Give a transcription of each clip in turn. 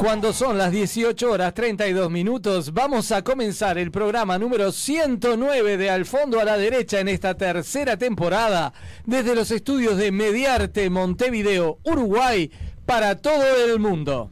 Cuando son las 18 horas 32 minutos, vamos a comenzar el programa número 109 de Al Fondo a la Derecha en esta tercera temporada, desde los estudios de Mediarte Montevideo, Uruguay, para todo el mundo.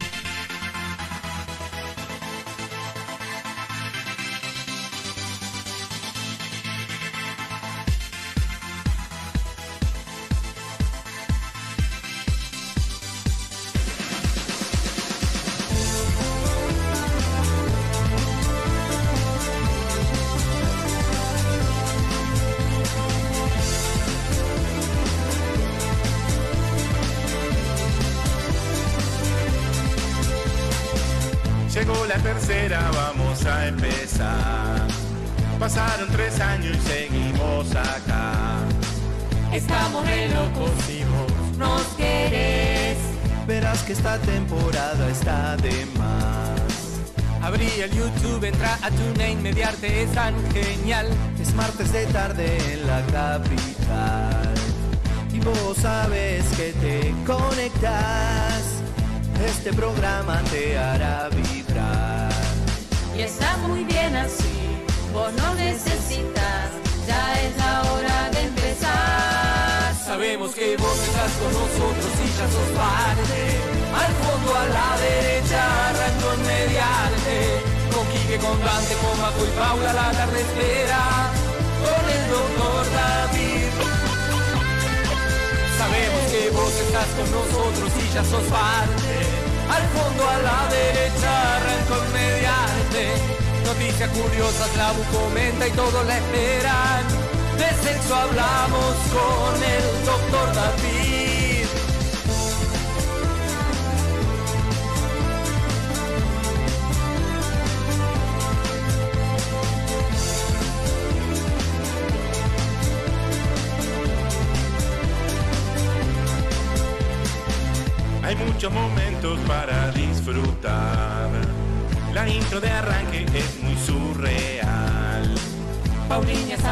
Quique, con Maco y Paula, la tarde espera. Con el doctor David. Sabemos que vos estás con nosotros y ya sos parte. Al fondo a la derecha, arrancó en mediarte. Noticias curiosas, la comenta y todos la esperan. De sexo hablamos con el doctor David.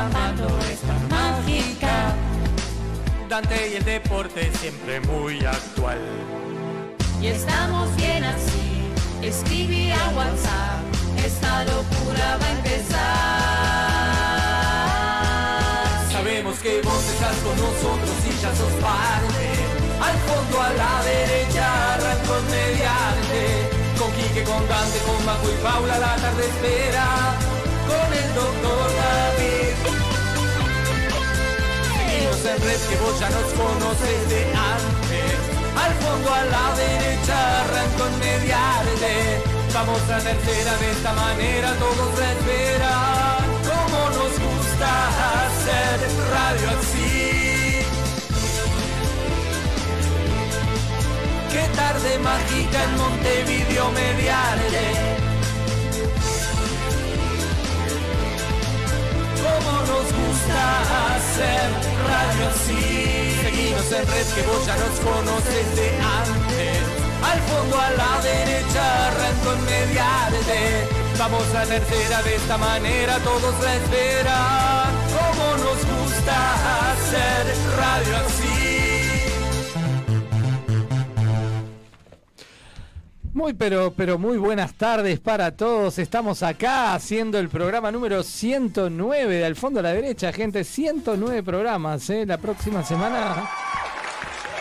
Paulinha Zamando es tan mágica. Dante y el deporte siempre muy actual. Y estamos bien así, escribí a WhatsApp, esta locura va a empezar. Sabemos que vos estás con nosotros y ya sos parte. Al fondo a la derecha, arrancó mediante. Con Quique, con Dante, con Maco y Paula, la tarde espera. Con el doctor Que vos ya nos conoces de antes. Al fondo a la derecha, arrancó en mediante. Vamos a tercera de esta manera, todos la esperan. Como nos gusta hacer radio así. Qué tarde mágica en Montevideo mediarte. Nos gusta hacer radio así. Seguimos en red que vos ya nos conoces de antes. Al fondo a la derecha arrancó en mediarte. Vamos a tercera de esta manera, todos la esperan. Como nos gusta hacer radio así. Muy pero pero muy buenas tardes para todos. Estamos acá haciendo el programa número 109 de Al fondo a la derecha, gente, 109 programas, ¿eh? La próxima semana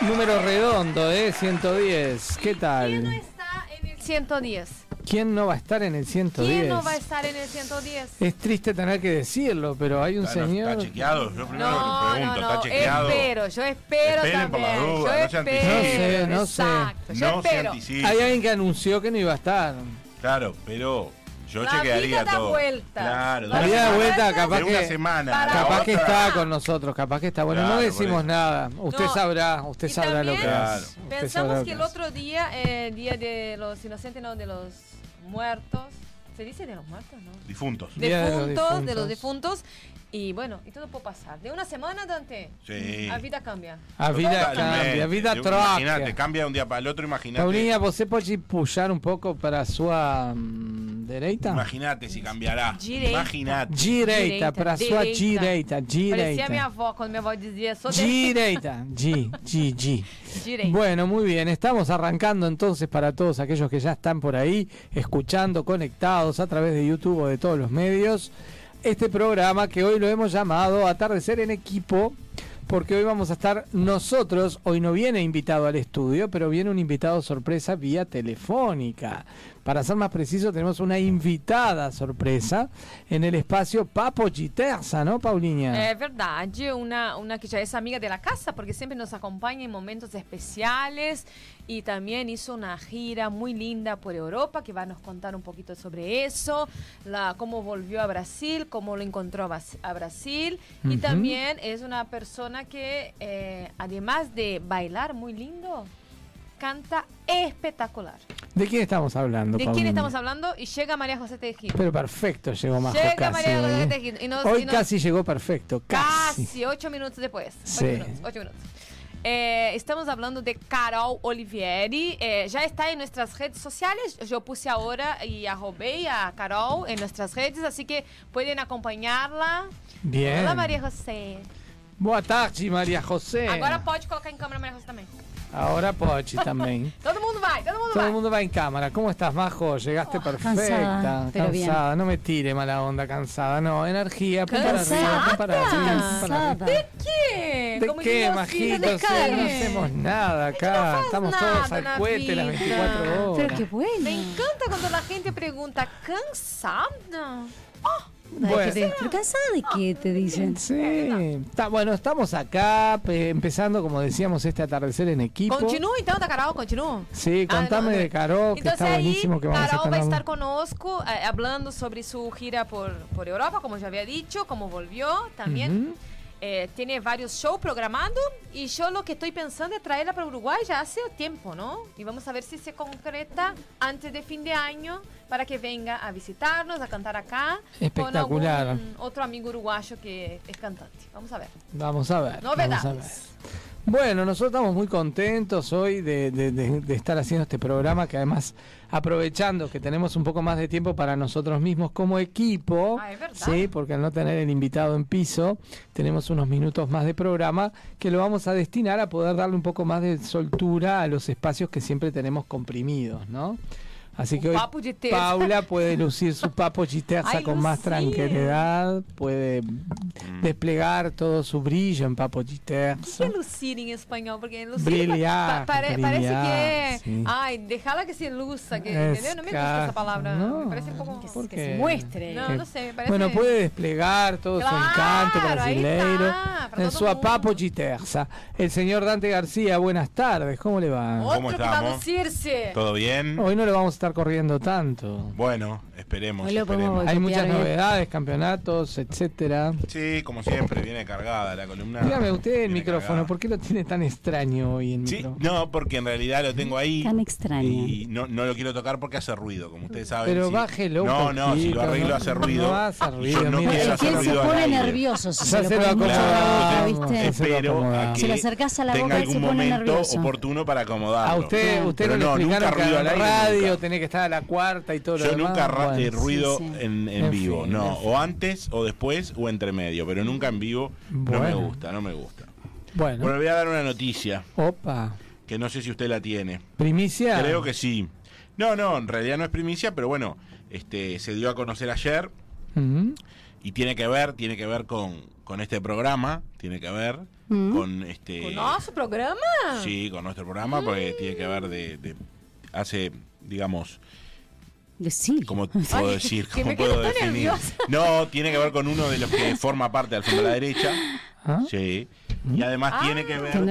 número redondo, ¿eh? 110. ¿Qué ¿Quién tal? está en el 110? ¿Quién no va a estar en el 110? ¿Quién no va a estar en el 110? Es triste tener que decirlo, pero hay un Está, no- señor está chequeado. Yo primero No, le no, pregunto, no, ¿está chequeado? espero, yo espero Esperen por también. la duda, yo no se espero. No sé, no sé. exacto, yo No se espero. anticipe. Hay alguien que anunció que no iba a estar. Claro, pero yo La chequearía vida da todo. vueltas. Claro, La vida de una vuelta, capaz de una que, semana. Para la capaz que está con nosotros, capaz que está. Bueno, no Claro, decimos por eso. nada. Usted No. sabrá, usted Y sabrá lo que Claro. Pensamos que el otro día, eh, día de los inocentes, no, de los muertos. ¿Se dice de los muertos, no? Difuntos. De los Defuntos, de los difuntos. Y bueno, y todo puede pasar. De una semana, Dante, Sí. la vida cambia. A vida cambia, a vida De- Imagínate, troca. cambia de un día para el otro, imagínate. Paulinha, você pode puxar um pouco para a sua hum, Direita? Imagínate si cambiará. Direita. Imagínate. Direita, para sua direita, Parecia a minha direita. avó, quando minha avó dizia, sou direita. Direita, G, G, G. Direita. Bueno, muy bien, estamos arrancando entonces para todos aquellos que ya están por ahí escuchando, conectados a través de YouTube o de todos los medios, este programa que hoy lo hemos llamado Atardecer en Equipo, porque hoy vamos a estar nosotros, hoy no viene invitado al estudio, pero viene un invitado sorpresa vía telefónica. Para ser más preciso, tenemos una invitada sorpresa en el espacio Papo Giterza, ¿no, Paulinha? É verdade, uma, uma que já é amiga da casa, porque sempre nos acompanha em momentos especiais e também hizo uma gira muito linda por Europa, que vai nos contar um pouquinho sobre isso, la, como volviu a Brasil, como lo encontrou a a Brasil, e Uhum. também é uma pessoa que, eh, además de bailar muito lindo, canta espetacular. ¿De quién estamos hablando, ¿De quién Paulinha? estamos hablando? Y llega María José Tejido. Pero perfecto llegó Llega casi María José ¿eh? Tejido. Y nos- Hoy y nos- casi llegó perfecto, casi. Casi, ocho minutos después. Sí. Ocho minutos, ocho minutos. Eh, estamos hablando de Carol Olivieri. Eh, ya está en nuestras redes sociales. Yo puse ahora y arrobé a Carol en nuestras redes, así que pueden acompañarla. Bien. Hola, María José. Boa tarde, María José. Agora pode colocar em câmera Maria José também. Ahora Pochi también. Todo mundo vai, todo mundo Todo vai. el mundo va en cámara. ¿Cómo estás, Majo? Llegaste perfecta. cansada, pero bien. cansada. No me tire mala onda, cansada. No, energía. Pum para arriba, pum para arriba. Cansada. ¿Qué? ¿De Como qué, Majito? Sí, no hacemos nada acá. Estamos nada todos al cohete las vida. 24 horas. Pero qué bueno. Me encanta cuando la gente pregunta, ¿cansada? Ay, Bueno. que te- ¿Pero cansada de qué te dicen? Sí, está, bueno, estamos acá pe- empezando, como decíamos, este atardecer en equipo. Continúa então, da Carol, continúa. Sí, contame de Carol, que Entonces está ahí, buenísimo que vamos a Carol va a estar conosco eh, hablando sobre su gira por, por Europa, como ya había dicho, cómo volvió también. Ujú. Eh, tiene varios shows programados y yo lo que estoy pensando es traerla para Uruguay ya hace tiempo, ¿no? Y vamos a ver si se concreta antes de fin de año para que venga a visitarnos, a cantar acá Espectacular. con algún otro amigo uruguayo que es cantante. Vamos a ver. Vamos a ver. Novedades. vamos a ver. Bueno, nosotros estamos muy contentos hoy de, de- de- de estar haciendo este programa que además aprovechando que tenemos un poco más de tiempo para nosotros mismos como equipo, Ah, sí, porque al no tener el invitado en piso, tenemos unos minutos más de programa que lo vamos a destinar a poder darle un poco más de soltura a los espacios que siempre tenemos comprimidos, ¿no? Así que hoy. Paula puede lucir su papo chiterza con más tranquilidad, puede desplegar todo su brillo en papo ¿Qué chiterza. es lucir en español? Porque lucir Brillar, pa- pare- parece brillar, que sí. ay, déjala que se luza, que. No me gusta esa palabra, no, me parece un poco ¿por que qué? se muestre. No, Que- no sé, me parece Bueno, puede desplegar todo Claro, su encanto brasileiro en su papo chiterza. El señor Dante García, buenas tardes, ¿cómo le va? Otro ¿Cómo estamos? lucirse. ¿Todo bien? Hoy no lo vamos a estar corriendo tanto. Bueno, esperemos. Hoy lo podemos esperemos. Hay muchas bien. novedades, campeonatos, etcétera. Sí, como siempre, viene cargada la columna. Dígame usted el micrófono, cargada. ¿por qué lo tiene tan extraño hoy el Sí, micrófono? no, porque en realidad lo tengo ahí. Tan extraño. Y no, no lo quiero tocar porque hace ruido, como ustedes saben. Pero sí. bájelo No, no, si lo arreglo no- hace no ruido. hace y ruido, yo no mira. quiero Es que hacer se ruido al pone nervioso si Ya se lo se lo oído, ¿viste? Espero a que Se lo acercás a la boca, él se algún pone momento nervioso. oportuno para acomodarlo. A usted, usted no le no, explicaron que en al aire, radio nunca. Tiene que estar a la cuarta y todo lo Yo demás. nunca ra- Bueno, eh, ruido sí. En, en En vivo, fin, no. en fin. O antes, o después, o entre medio. Pero nunca en vivo. No me gusta, no me gusta. Bueno, Bueno, le voy a dar una noticia opa, que no sé si usted la tiene. primicia. Creo que sí. No, no, en realidad no es primicia, pero bueno, este se dio a conocer ayer y tiene que ver, tiene que ver con, con este programa, tiene que ver con este ¿Con nuestro programa? sí, con nuestro programa porque tiene que ver de, de- hace digamos, Decilo. ¿cómo puedo decir? ¿Cómo puedo definir? nerviosa. No, tiene que ver con uno de los que forma parte del fondo de la derecha. ¿Ah? Sí. Y además Ah. tiene que ver con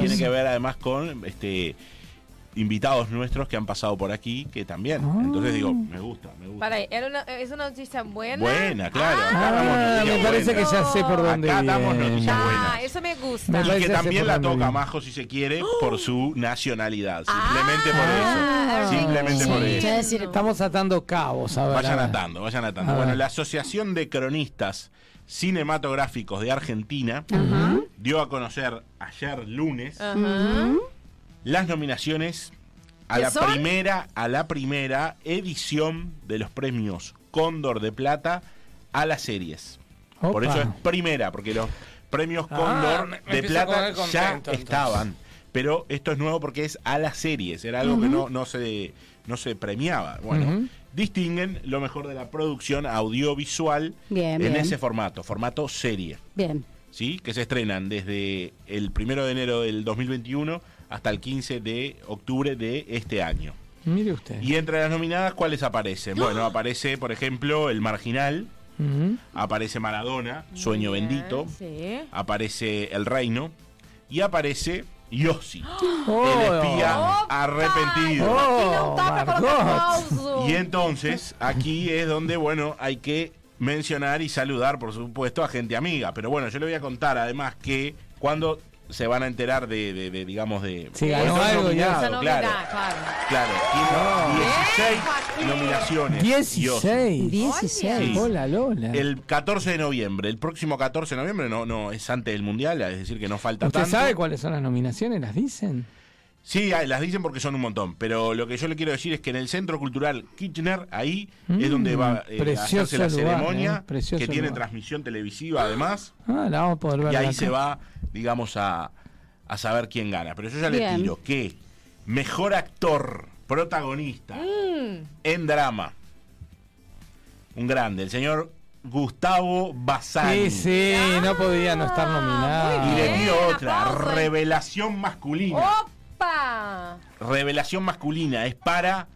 tiene que ver además con este invitados nuestros que han pasado por aquí que también. Ah. Entonces digo, me gusta, me gusta. Para ahí, ¿era una- ¿es una noticia buena? Buena, claro. Ah, Ah, me parece que ya sé por dónde Acá damos noticias Ah, buenas. eso me gusta. Me Y que también la toca. Majo si se quiere por su nacionalidad. Simplemente Ah, por eso. Simplemente por eso. decir, Estamos atando cabos, a ver. Vayan a ver. atando, vayan atando. A Bueno, ver. la Asociación de Cronistas Cinematográficos de Argentina dio a conocer ayer lunes Ajá. Las nominaciones a ¿Qué la son? primera, a la primera edición de los premios Cóndor de Plata a las series. Por eso es primera, porque los premios Ah, Cóndor me- me de Plata ya entonces. estaban. Pero esto es nuevo porque es a las series, era algo que no, no se no se premiaba. Bueno, distinguen lo mejor de la producción audiovisual Bien, en bien. ese formato, formato serie. Bien. ¿sí? que se estrenan desde el primero de enero del 2021 hasta el 15 de octubre de este año. Mire usted. Y entre las nominadas, ¿cuáles aparecen? Bueno, aparece, por ejemplo, El Marginal, aparece Maradona, Sueño Bien, Bendito, Sí. aparece El Reino y aparece Yossi, Oh. el espía Opa! arrepentido. Oh. Y entonces, aquí es donde, bueno, hay que mencionar y saludar, por supuesto, a gente amiga. Pero bueno, yo le voy a contar además que cuando se van a enterar de, de- de, digamos, de... De ganó los algo ya. claro. claro. Claro, tiene 16 Joaquín. nominaciones. Yossi. 16. 16. Sí. Hola, Lola. El 14 de noviembre, el próximo 14 de noviembre, no, no, es antes del Mundial, es decir, que no falta ¿Usted tanto. sabe cuáles son las nominaciones? ¿Las dicen? Sí, las dicen porque son un montón, pero lo que yo le quiero decir es que en el Centro Cultural Kirchner, ahí es Mm, donde va eh, a hacerse la lugar, ceremonia, eh, que tiene lugar. transmisión televisiva además, Ah, la vamos a poder ver. y ahí acá. se va, digamos, a, a saber quién gana. Pero yo ya le tiro que mejor actor, protagonista, Mm. en drama, un grande, el señor Gustavo Bassani. Sí, sí, no podía no estar nominado. muy Y le tiro otra, revelación masculina. Opa! Revelación masculina es para,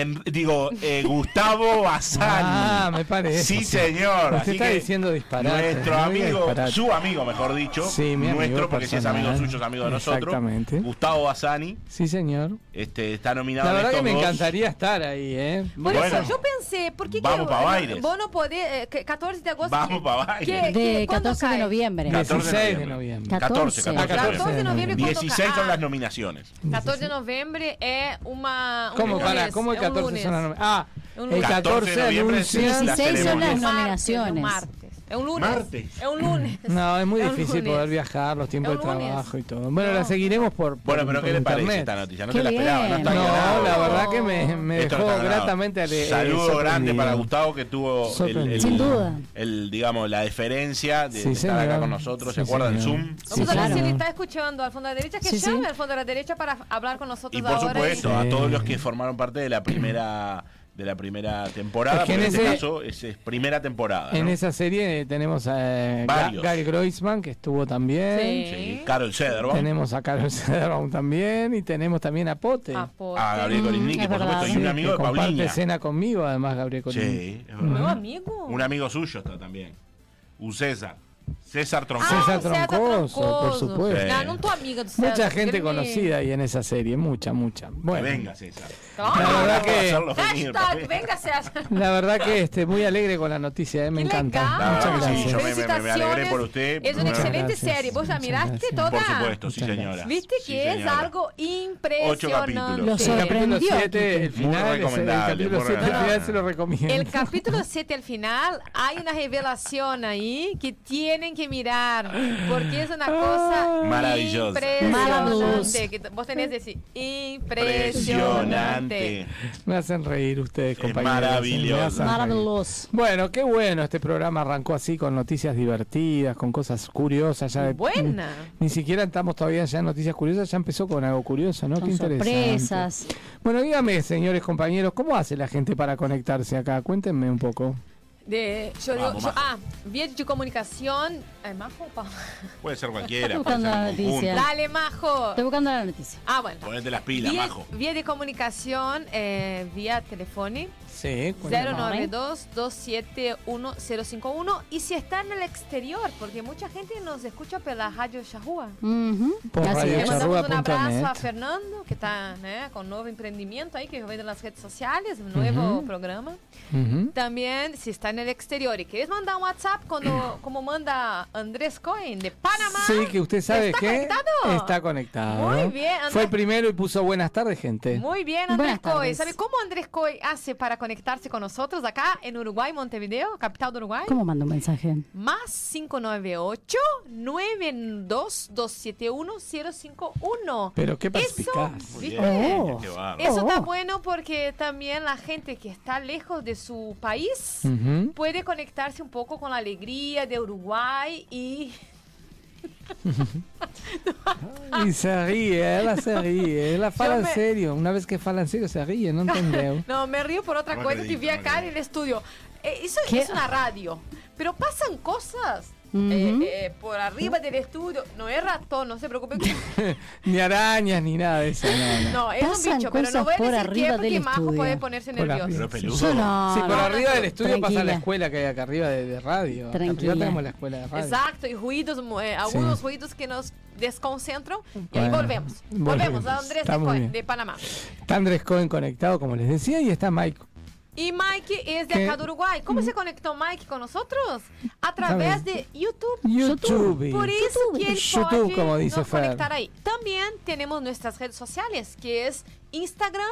en- digo, eh, Gustavo Bassani. Ah, me parece. Sí, señor. Usted Así está que diciendo disparates, Nuestro no amigo, disparates. su amigo, mejor dicho. Sí, mi amigo nuestro, porque si es amigo personal. suyo, es amigo de nosotros. Exactamente. Gustavo Bassani Sí, señor. este, está nominado La en verdad que me dos. encantaría estar ahí, ¿eh? Por Bueno. eso, yo pensé, ¿por qué Vamos que pa' Baires. vos no podés, eh, que 14 de agosto? Vamos que- pa' Baires. que- que- De ¿cuándo 14 de noviembre. 14 16 de noviembre. 14, 14, Ah, 14 de noviembre, ¿cuándo 16 cae? son las nominaciones. 14 de noviembre es una. un ¿Cómo, para, ¿cómo 14 lunes. son las nominaciones? Ah, el lunes. 14 de noviembre es anuncian... la 16 son las nominaciones. Es un lunes. Martes. Es un lunes. No, es muy Es difícil lunes. poder viajar, los tiempos de trabajo y todo. Bueno, la No. seguiremos por, por Bueno, pero por ¿qué le parece internet. esta noticia? No Qué te la esperaba, no bien. está No, ganado. la verdad que me, me dejó gratamente ale- eh, Saludo grande sorprendido. para Gustavo que tuvo el, el- Sin duda. el, digamos, la deferencia de, Sí, de estar acá con nosotros. ¿Se Sí, acuerdan? Zoom. Sí, Vamos a ver claro. si está escuchando al fondo de la derecha, que Sí, sí. llame al fondo de la derecha para hablar con nosotros Y por ahora. supuesto, Sí. a todos los que formaron parte de la primera de la primera temporada, Es que en este ese- caso es, es primera temporada. En ¿no? esa serie tenemos a Ga- Varios. Gary Groisman, que estuvo también. Sí. Sí, Carol Cederbaum. Tenemos a Carol Cederbaum también. Y tenemos también a Pote. A Pote. A Gabriel Coligny, Mm, que es por verdad. supuesto, y un Sí, amigo que de Pauliña. escena conmigo, además, Gabriel Coligny. Sí, es ¿Nuevo verdad. amigo? Un amigo suyo está también. Un César. César Troncoso. Ah, César o César Troncoso, por supuesto. Sí. No, no tu amigo de César, Mucha gente quereme- conocida ahí en esa serie, mucha, mucha. Que Bueno, venga, César. La verdad que- Hashtag, venga César. la verdad que este, muy alegre con la noticia, eh, me encanta. legal. La Muchas verdad que sí, gracias. yo me- me- me alegré Felicitaciones. por usted. Es una excelente gracias, serie. ¿Vos la miraste gracias. toda? Por supuesto, sí, señora. gracias. Viste Sí, que es señora. algo Ocho impresionante. capítulos. Lo El capítulo sorprendió, 7, el final, es- el capítulo muy 7 al final se lo recomiendo. El capítulo 7 al final hay una revelación ahí que tienen que mirar porque es una cosa Maravillosa. Maravillosa. impresionante. Que vos tenés que decir impresionante. Impresionante. Me hacen reír ustedes, Es compañeros. maravilloso. Maravilloso. Bueno, qué bueno, este programa arrancó así con noticias divertidas, con cosas curiosas. Ya de- Buena. Ni siquiera estamos todavía ya en noticias curiosas, ya empezó con algo curioso, ¿no? Con qué interesante. sorpresas. Bueno, dígame, señores compañeros, ¿cómo hace la gente para conectarse acá? Cuéntenme un poco. De, yo, Vamos, yo- Majo. ah, vía de comunicación. Eh, ¿Majo o Pablo? Puede ser cualquiera. Estoy puede buscando la en conjunto. noticia. Dale, Majo. Estoy buscando la noticia. Ah, bueno. Ponete las pilas, Vía, majo. vía de comunicación eh, vía teléfono Sí, 092-271-051 y si está en el exterior, porque mucha gente nos escucha por la radio Shahua. Ujú. Por Así Radio es. Mandamos un abrazo Charrúa.net. a Fernando, que está ¿eh? con nuevo emprendimiento ahí, que ve en las redes sociales, un nuevo Ujú. programa. Ujú. También, si está en el exterior y quieres mandar un WhatsApp cuando, como manda Andrés Cohen de Panamá. Sí, que usted sabe ¿Está que conectado? está conectado. Muy bien, Fue el Andrés. primero y puso buenas tardes, gente. Muy bien, Andrés tardes. ¿Sabe cómo Andrés Coy hace para conectarse con nosotros acá en Uruguay, Montevideo, capital de Uruguay? ¿Cómo mando un mensaje? Más 598-902-271-051. Pero qué Eso, Oh. Eso está Oh. bueno porque también la gente que está lejos de su país puede conectarse un poco con la alegría de Uruguay y Y se ríe, ela se ríe. Ela fala Yo en me- serio. Una vez que fala en serio, se ríe, no entendeu. No, me río por otra No cosa que vi no acá en el estudio. Eh, eso ¿Qué? es una radio, pero pasan cosas Ujú. eh, eh, por arriba del estudio. No es ratón, no se preocupe. ni arañas, ni nada de eso. No, no. No, es un Pasan bicho, pero no voy a por decir arriba qué porque del Majo estudio. puede ponerse Por nervioso. Pero peludo. Yo no. Sí, por no, arriba no, del estudio pasa la tranquila. escuela que hay acá arriba de, de radio. Acá Tranquila. Arriba tenemos la escuela de radio. Exacto, y ruidos, eh, algunos ruidos que nos desconcentran. Y ahí Bueno, volvemos. volvemos. Volvemos a Andrés Cohen, de Panamá. Está Andrés Cohen conectado, como les decía, y está Mike. Y Mike es de ¿Qué? acá de Uruguay. ¿Cómo se conectó Mike con nosotros? A través de YouTube. YouTube. Por eso que él YouTube, puede como dice nos conectar ahí. También tenemos nuestras redes sociales, que es Instagram.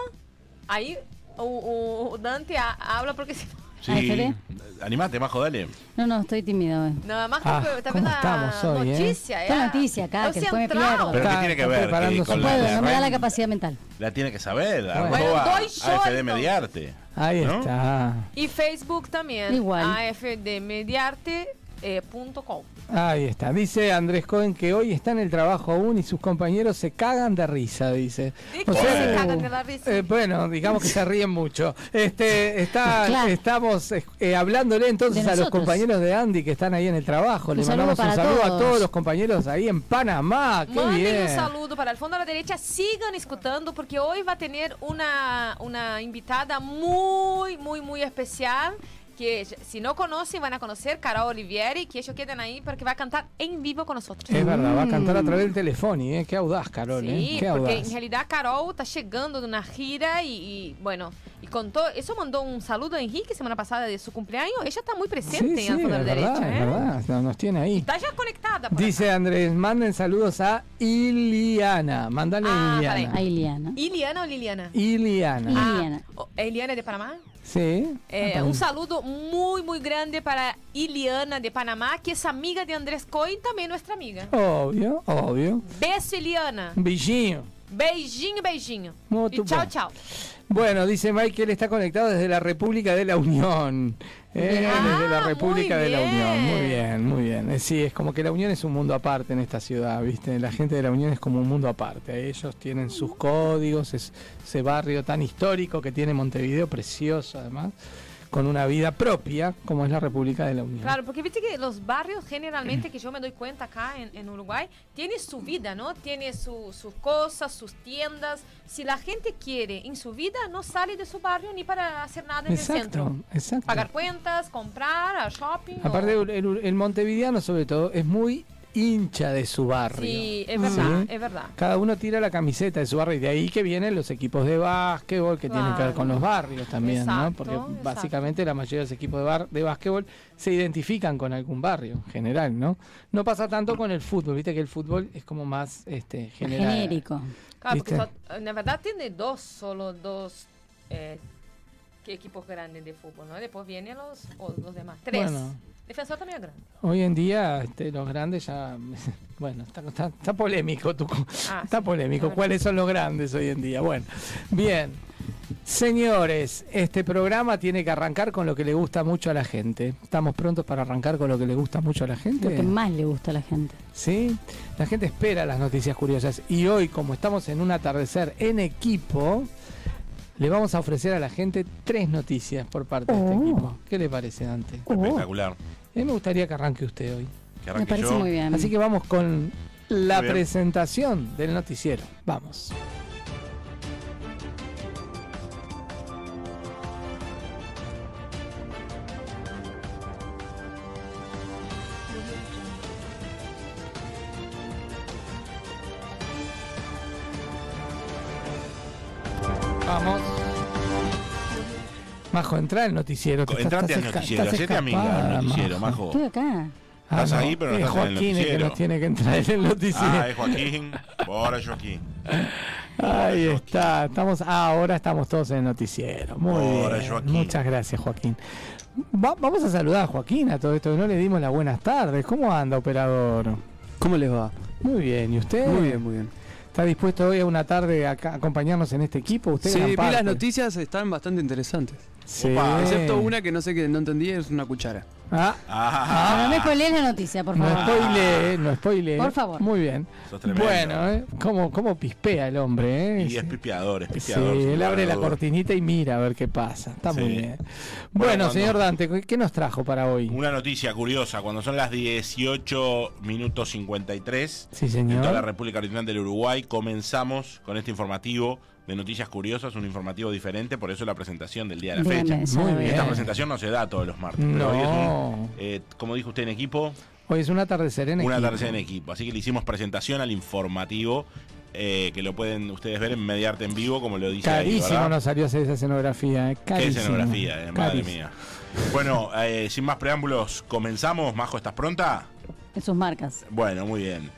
Ahí o, o- Dante ha- habla porque si no- Sí, AFD. animate, Majo, dale. No, no, estoy tímido hoy. nada más Ah, que ¿cómo la estamos hoy, eh? noticia. Está ¿eh? noticia acá, que después me central. pierdo. Pero Está- ¿qué tiene que ver? Que con su- la, Puedo, la no me da la capacidad mental. la tiene que saber. Bueno. arroba Bueno, doy yo, AFD. Mediarte. Ahí ¿No? está. Y Facebook también. Igual. afdmediarte.com. Ahí está. Dice Andrés Cohen que hoy está en el trabajo aún y sus compañeros se cagan de risa, dice. ¿De O qué sea, se cagan de la risa? Eh, bueno, digamos que se ríen mucho. Este, está, Claro. Estamos eh, hablándole entonces a los compañeros de Andy que están ahí en el trabajo. Le Un saludo mandamos un saludo a todos. todos los compañeros ahí en Panamá. ¡Qué Manden bien! un saludo para el fondo a la derecha. Sigan escuchando porque hoy va a tener una, una invitada muy, muy, muy especial. Que si no conocen, van a conocer Carol Olivieri. Que ellos queden ahí porque va a cantar en vivo con nosotros. Es verdad, va a cantar a través del teléfono, ¿eh? Qué audaz, Carol, Sí, ¿eh? Qué porque audaz. en realidad Carol está llegando de una gira y, y, bueno, y contó, eso mandó un saludo a Enrique semana pasada de su cumpleaños. Ella está muy presente Sí, en el sí, a es verdad, derecha, es ¿eh? verdad. No, Nos tiene ahí. Está ya conectada. Dice Andrés, manden saludos a Iliana. Mándale Ah, Iliana. A Iliana. ¿Iliana o Liliana? Iliana. Iliana. Ah, ¿Iliana de Panamá? Sí. Eh, Ah, un para- saludo muy, muy grande para Iliana de Panamá, que es amiga de Andrés Cohen, también nuestra amiga. Obvio, obvio. Beso, Iliana. Un beijinho. Beijinho, beijinho. Muito y chao, chao. Bueno, dice él está conectado desde la República de la Unión. Eh, Ah, desde la República muy de la Unión. Muy bien. muy bien. Eh, sí, es como que la Unión es un mundo aparte en esta ciudad, ¿viste? La gente de la Unión es como un mundo aparte. Ellos tienen sus códigos, es- ese barrio tan histórico que tiene Montevideo, precioso además, con una vida propia, como es la República de la Unión. Claro, porque viste que los barrios generalmente, que yo me doy cuenta acá en, en Uruguay, tiene su vida, ¿no? Tiene su- sus cosas, sus tiendas. Si la gente quiere en su vida, no sale de su barrio ni para hacer nada en el centro. exacto. Pagar cuentas, comprar, al shopping. Aparte, el, el- el montevideano, sobre todo, es muy hincha de su barrio. Sí, es verdad, Sí. es verdad. Cada uno tira la camiseta de su barrio y de ahí que vienen los equipos de básquetbol que tienen que ver con los barrios también, ¿no? Porque exacto. básicamente la mayoría de los equipos de, bar de básquetbol se identifican con algún barrio en general, ¿no? No pasa tanto con el fútbol, viste que el fútbol es como más este general. Genérico. Claro, porque ¿Viste? só- na verdad tiene dos, solo dos eh, equipos grandes de fútbol, ¿no? Después vienen los, o- los demás. Tres. Bueno. Defensor también es grande. Hoy en día este, los grandes ya... Bueno, está, está- está polémico, tu, Ah, está sí, polémico. claro. ¿Cuáles son los grandes hoy en día? Bueno, bien. Señores, este programa tiene que arrancar con lo que le gusta mucho a la gente. ¿Estamos prontos para arrancar con lo que le gusta mucho a la gente? Lo que más le gusta a la gente. ¿Sí? La gente espera las noticias curiosas. Y hoy, como estamos en un atardecer en equipo, le vamos a ofrecer a la gente tres noticias por parte de este Oh. equipo. ¿Qué le parece, Dante? Espectacular. A mí me gustaría que arranque usted hoy. Que Me parece yo. muy bien. Así que vamos con la presentación del noticiero. Vamos. Vamos. Majo, entra al noticiero. te Entrate estás- al noticiero, hacete amiga del noticiero, Majo. Estoy acá. Ah, Estás ahí, pero no es estás en el Joaquín el que noticiero. nos tiene que entrar en el noticiero. Ah, es Joaquín. Ahora Joaquín. Ahí está, estamos, ah, ahora estamos todos en el noticiero. Muy bien. Joaquín. Muchas gracias, Joaquín. Va- vamos a saludar a Joaquín a todo esto, no le dimos las buenas tardes. ¿Cómo anda, operador? ¿Cómo les va? Muy bien, ¿y usted? Muy bien, muy bien. ¿Está dispuesto hoy a una tarde a acompañarnos en este equipo? ¿Usted Sí, vi las noticias, están bastante interesantes. Sí. Opa. Excepto una que no sé que no entendí, es una cuchara. Ah, Ah, No, no me spoilees la noticia, por no favor. spoile, no spoile. Por favor. Muy bien. Sos. Bueno, ¿eh? ¿Cómo, cómo pispea el hombre, ¿eh? Y es pipiador, es Sí, pipiador. sin él abre la cortinita y mira a ver qué pasa. Está muy Sí. bien. Bueno, señor Dante, ¿qué nos trajo para hoy? Una noticia curiosa, cuando son las 18 minutos 53 Sí, en toda la señor. República Oriental del Uruguay, comenzamos con este informativo de noticias curiosas, un informativo diferente, por eso la presentación del día de la Bien, fecha. bien, Muy veo. Esta bien. presentación no se da todos los martes, pero hoy es No. un, eh, como dijo usted en equipo, Hoy es un atardecer en una equipo. tarde en equipo. Así que le hicimos presentación al informativo, eh, que lo pueden ustedes ver en Mediarte en vivo, como lo dice ahí, Carísimo ¿verdad? nos salió hacer esa escenografía. eh, Qué Carísimo. escenografía, eh, madre Carísimo. mía. Bueno, eh, sin más preámbulos, comenzamos. Majo, ¿estás pronta? En sus marcas. Bueno, muy bien.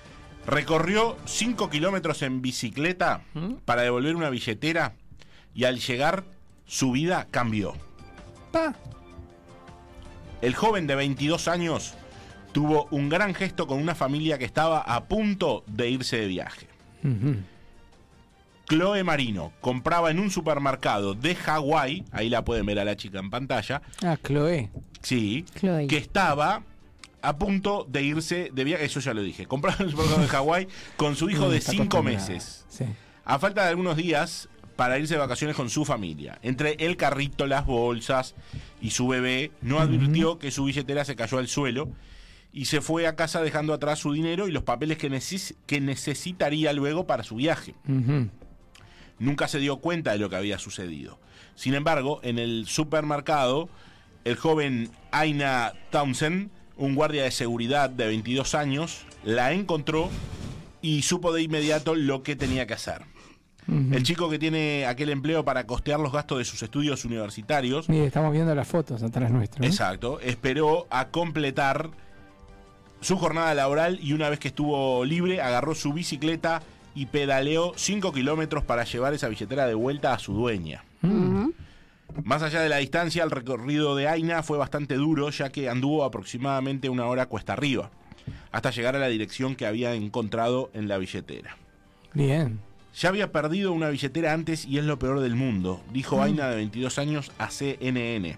Recorrió 5 kilómetros en bicicleta ¿Mm? para devolver una billetera y al llegar su vida cambió. Pa. El joven de 22 años tuvo un gran gesto con una familia que estaba a punto de irse de viaje. Chloe Marino compraba en un supermercado de Hawái, ahí la pueden ver a la chica en pantalla, Ah, Chloe. sí, Chloe. que estaba a punto de irse de viaje, eso ya lo dije, compraba en un supermercado de Hawái con su hijo Mm, de está 5 acostumbrada. meses, Sí. a falta de algunos días para irse de vacaciones con su familia. Entre el carrito, las bolsas y su bebé, no advirtió que su billetera se cayó al suelo y se fue a casa dejando atrás su dinero y los papeles que, neces- que necesitaría luego para su viaje. Nunca se dio cuenta de lo que había sucedido. Sin embargo, en el supermercado, el joven Aina Townsend, un guardia de seguridad de 22 años, la encontró y supo de inmediato lo que tenía que hacer. El chico que tiene aquel empleo para costear los gastos de sus estudios universitarios, Mire, estamos viendo las fotos atrás nuestro. ¿eh? exacto, esperó a completar su jornada laboral y una vez que estuvo libre, agarró su bicicleta y pedaleó 5 kilómetros para llevar esa billetera de vuelta a su dueña. Más allá de la distancia, el recorrido de Aina fue bastante duro, ya que anduvo aproximadamente una hora cuesta arriba, hasta llegar a la dirección que había encontrado en la billetera. Bien. Ya había perdido una billetera antes y es lo peor del mundo, dijo Aina de 22 años a CNN.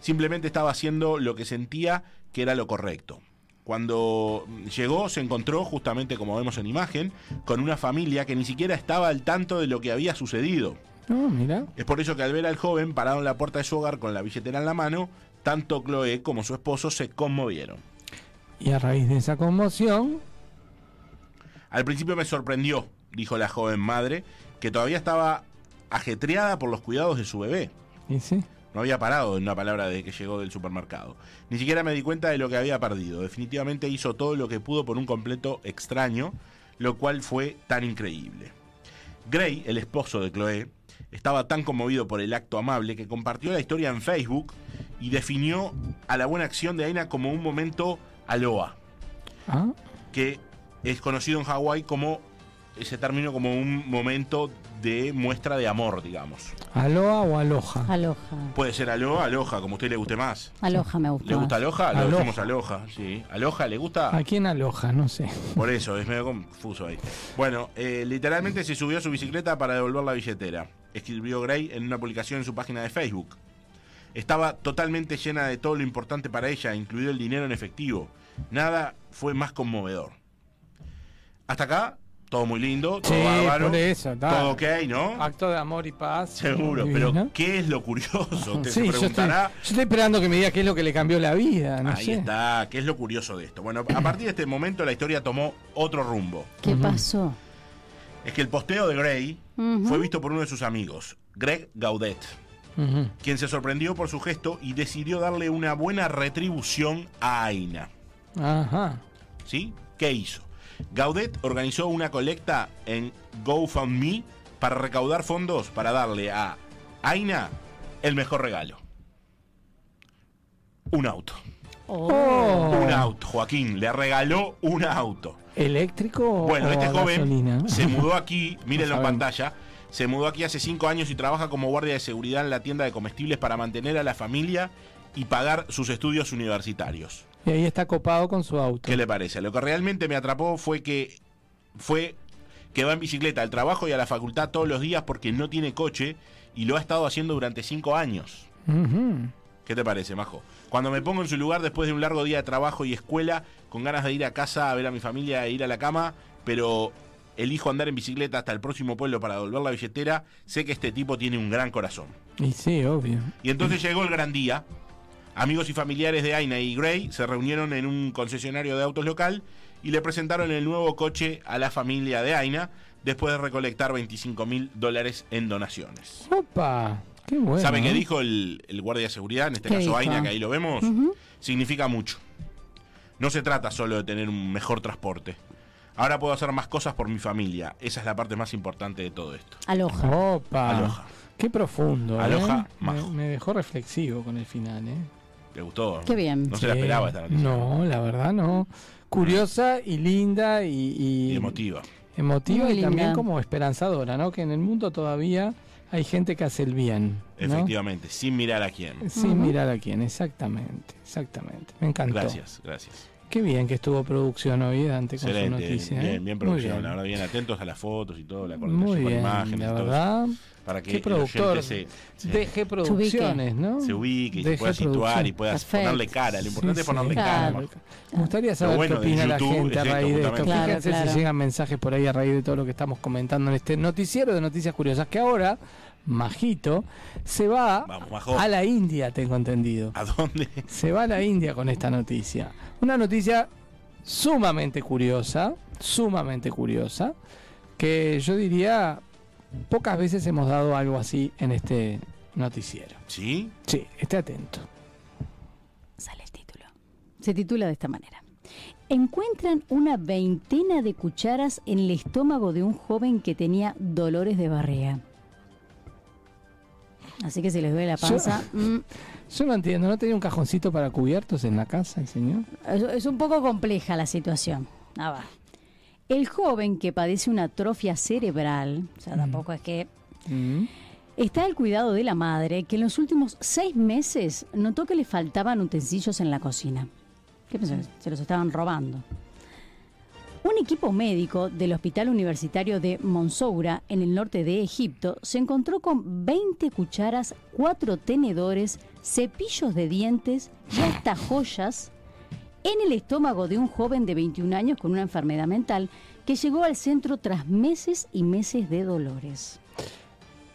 Simplemente estaba haciendo lo que sentía que era lo correcto. Cuando llegó se encontró, justamente como vemos en imagen, con una familia que ni siquiera estaba al tanto de lo que había sucedido. Mira. Es por eso que al ver al joven parado en la puerta de su hogar con la billetera en la mano, tanto Chloe como su esposo se conmovieron. Y a raíz de esa conmoción, Al principio me sorprendió, dijo la joven madre, que todavía estaba ajetreada por los cuidados de su bebé. y sí. No había parado en una palabra desde que llegó del supermercado. Ni siquiera me di cuenta de lo que había perdido. Definitivamente hizo todo lo que pudo por un completo extraño, lo cual fue tan increíble. Gray, el esposo de Chloe, estaba tan conmovido por el acto amable que compartió la historia en Facebook y definió a la buena acción de Aina como un momento aloha, Ah, que es conocido en Hawái como ese término como un momento de muestra de amor, digamos. ¿Aloha o aloja? Aloha. Puede ser aloha, aloja, como a usted le guste más. Aloha me gusta. ¿Le gusta aloja? Lo Aloha. decimos aloja, sí. ¿Aloja le gusta? ¿A quién aloja? No sé. Por eso, es medio confuso ahí. Bueno, eh, literalmente se subió a su bicicleta para devolver la billetera. Escribió Gray en una publicación en su página de Facebook. Estaba totalmente llena de todo lo importante para ella, incluido el dinero en efectivo. Nada fue más conmovedor. Hasta acá, todo muy lindo, todo Sí, bárbaro. por eso. Todo ok, ¿no? Acto de amor y paz. Seguro, pero. ¿qué es lo curioso? Usted Sí, se yo estoy, preguntará. yo estoy esperando que me diga qué es lo que le cambió la vida. No Ahí sé. está, ¿qué es lo curioso de esto? Bueno, a partir de este momento la historia tomó otro rumbo. ¿Qué pasó? Es que el posteo de Gray Fue visto por uno de sus amigos, Greg Gaudet, quien se sorprendió por su gesto y decidió darle una buena retribución a Aina. Ajá. ¿Sí? ¿Qué hizo? Gaudet organizó una colecta en GoFundMe para recaudar fondos para darle a Aina el mejor regalo. Un auto. Oh. Un auto, Joaquín. Le regaló un auto. ¿Eléctrico o Bueno, este a joven gasolina? se mudó aquí, mírenlo en sabemos. pantalla. Se mudó aquí hace cinco años y trabaja como guardia de seguridad en la tienda de comestibles para mantener a la familia y pagar sus estudios universitarios. Y ahí está copado con su auto. ¿Qué le parece? Lo que realmente me atrapó fue que fue que va en bicicleta al trabajo y a la facultad todos los días porque no tiene coche y lo ha estado haciendo durante cinco años. ¿Qué te parece, Majo? Cuando me pongo en su lugar después de un largo día de trabajo y escuela, con ganas de ir a casa a ver a mi familia e ir a la cama, pero elijo andar en bicicleta hasta el próximo pueblo para devolver la billetera, sé que este tipo tiene un gran corazón. Y sí, obvio. Y entonces llegó el gran día. Amigos y familiares de Aina y Gray se reunieron en un concesionario de autos local y le presentaron el nuevo coche a la familia de Aina después de recolectar 25 mil dólares en donaciones. Opa, qué bueno. ¿Sabe qué ¿eh? dijo el, el guardia de seguridad? En este ¿Qué caso dijo? Aina, que ahí lo vemos. Significa mucho. No se trata solo de tener un mejor transporte. Ahora puedo hacer más cosas por mi familia. Esa es la parte más importante de todo esto. Aloja. Opa. Aloha. Qué profundo. ¿eh? Aloha, me, majo. me dejó reflexivo con el final, ¿eh? ¿Te gustó? Qué bien. No se la esperaba esta noticia. No, la verdad no. Curiosa y linda y, y- Y emotiva. emotiva Muy y también como esperanzadora, ¿no? Que en el mundo todavía hay gente que hace el bien. ¿no? Efectivamente, sin mirar a quién. Sin mirar a quién, exactamente, exactamente. Me encantó. Gracias, gracias. Qué bien que estuvo producción hoy, Dante, con su Excelente, noticia. ¿eh? bien, bien Muy producción, bien. la verdad, bien atentos a las fotos y todo, la coordinación Muy con bien, imágenes, la todo eso, verdad. para que productor. se, se- DG Producciones, ¿no? se ubique y se DG pueda situar y pueda Perfecto. ponerle cara. Lo importante Sí, es ponerle sí. cara. Claro. Me gustaría saber bueno qué opina la gente a raíz de esto. Claro, Fíjense claro. si llegan mensajes por ahí a raíz de todo lo que estamos comentando en este noticiero de noticias curiosas, que ahora, Majito, se va Vamos, a la India, tengo entendido. ¿A dónde? Se va a la India con esta noticia. Una noticia sumamente curiosa, sumamente curiosa, que yo diría pocas veces hemos dado algo así en este noticiero. ¿Sí? Sí, esté atento. Sale el título. Se titula de esta manera. Encuentran una veintena de cucharas en el estómago de un joven que tenía dolores de barriga. Así que si les duele la Yo- panza, mm, Yo no entiendo, ¿no tenía un cajoncito para cubiertos en la casa el señor? es, es un poco compleja la situación. Ah, va. El joven que padece una atrofia cerebral, o sea, tampoco es que Mm. Está al cuidado de la madre que en los últimos seis meses notó que le faltaban utensilios en la cocina. ¿Qué pensó? Se los estaban robando. Un equipo médico del Hospital Universitario de Monsoura, en el norte de Egipto, se encontró con 20 cucharas, 4 tenedores, cepillos de dientes y hasta joyas en el estómago de un joven de 21 años con una enfermedad mental que llegó al centro tras meses y meses de dolores.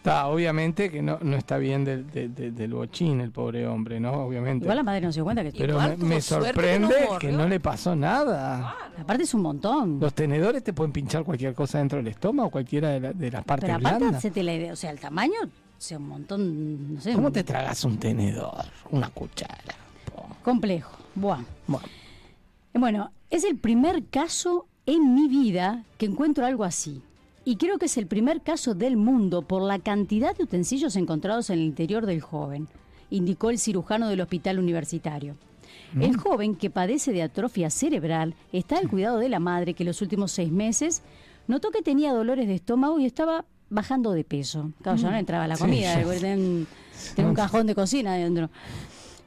Está, obviamente que no, no está bien del, de- de- del bochín el pobre hombre, ¿no? Obviamente. Igual la madre no se dio cuenta que Pero me, que sorprende no que no le pasó nada. Aparte es un montón. Los tenedores te pueden pinchar cualquier cosa dentro del estómago, cualquiera de, la- de las partes Pero aparte, blandas. hacete la idea. O sea, el tamaño, o sea, un montón, no sé. ¿Cómo un- te tragas un tenedor? Una cuchara. Po. Complejo. Buah. Bueno, Bueno, es el primer caso en mi vida que encuentro algo así. Y creo que es el primer caso del mundo por la cantidad de utensilios encontrados en el interior del joven, indicó el cirujano del hospital universitario. El joven, que padece de atrofia cerebral, está al cuidado de la madre que los últimos seis meses notó que tenía dolores de estómago y estaba bajando de peso. Claro, ya no le entraba la comida, sí. tenía un, un cajón de cocina adentro.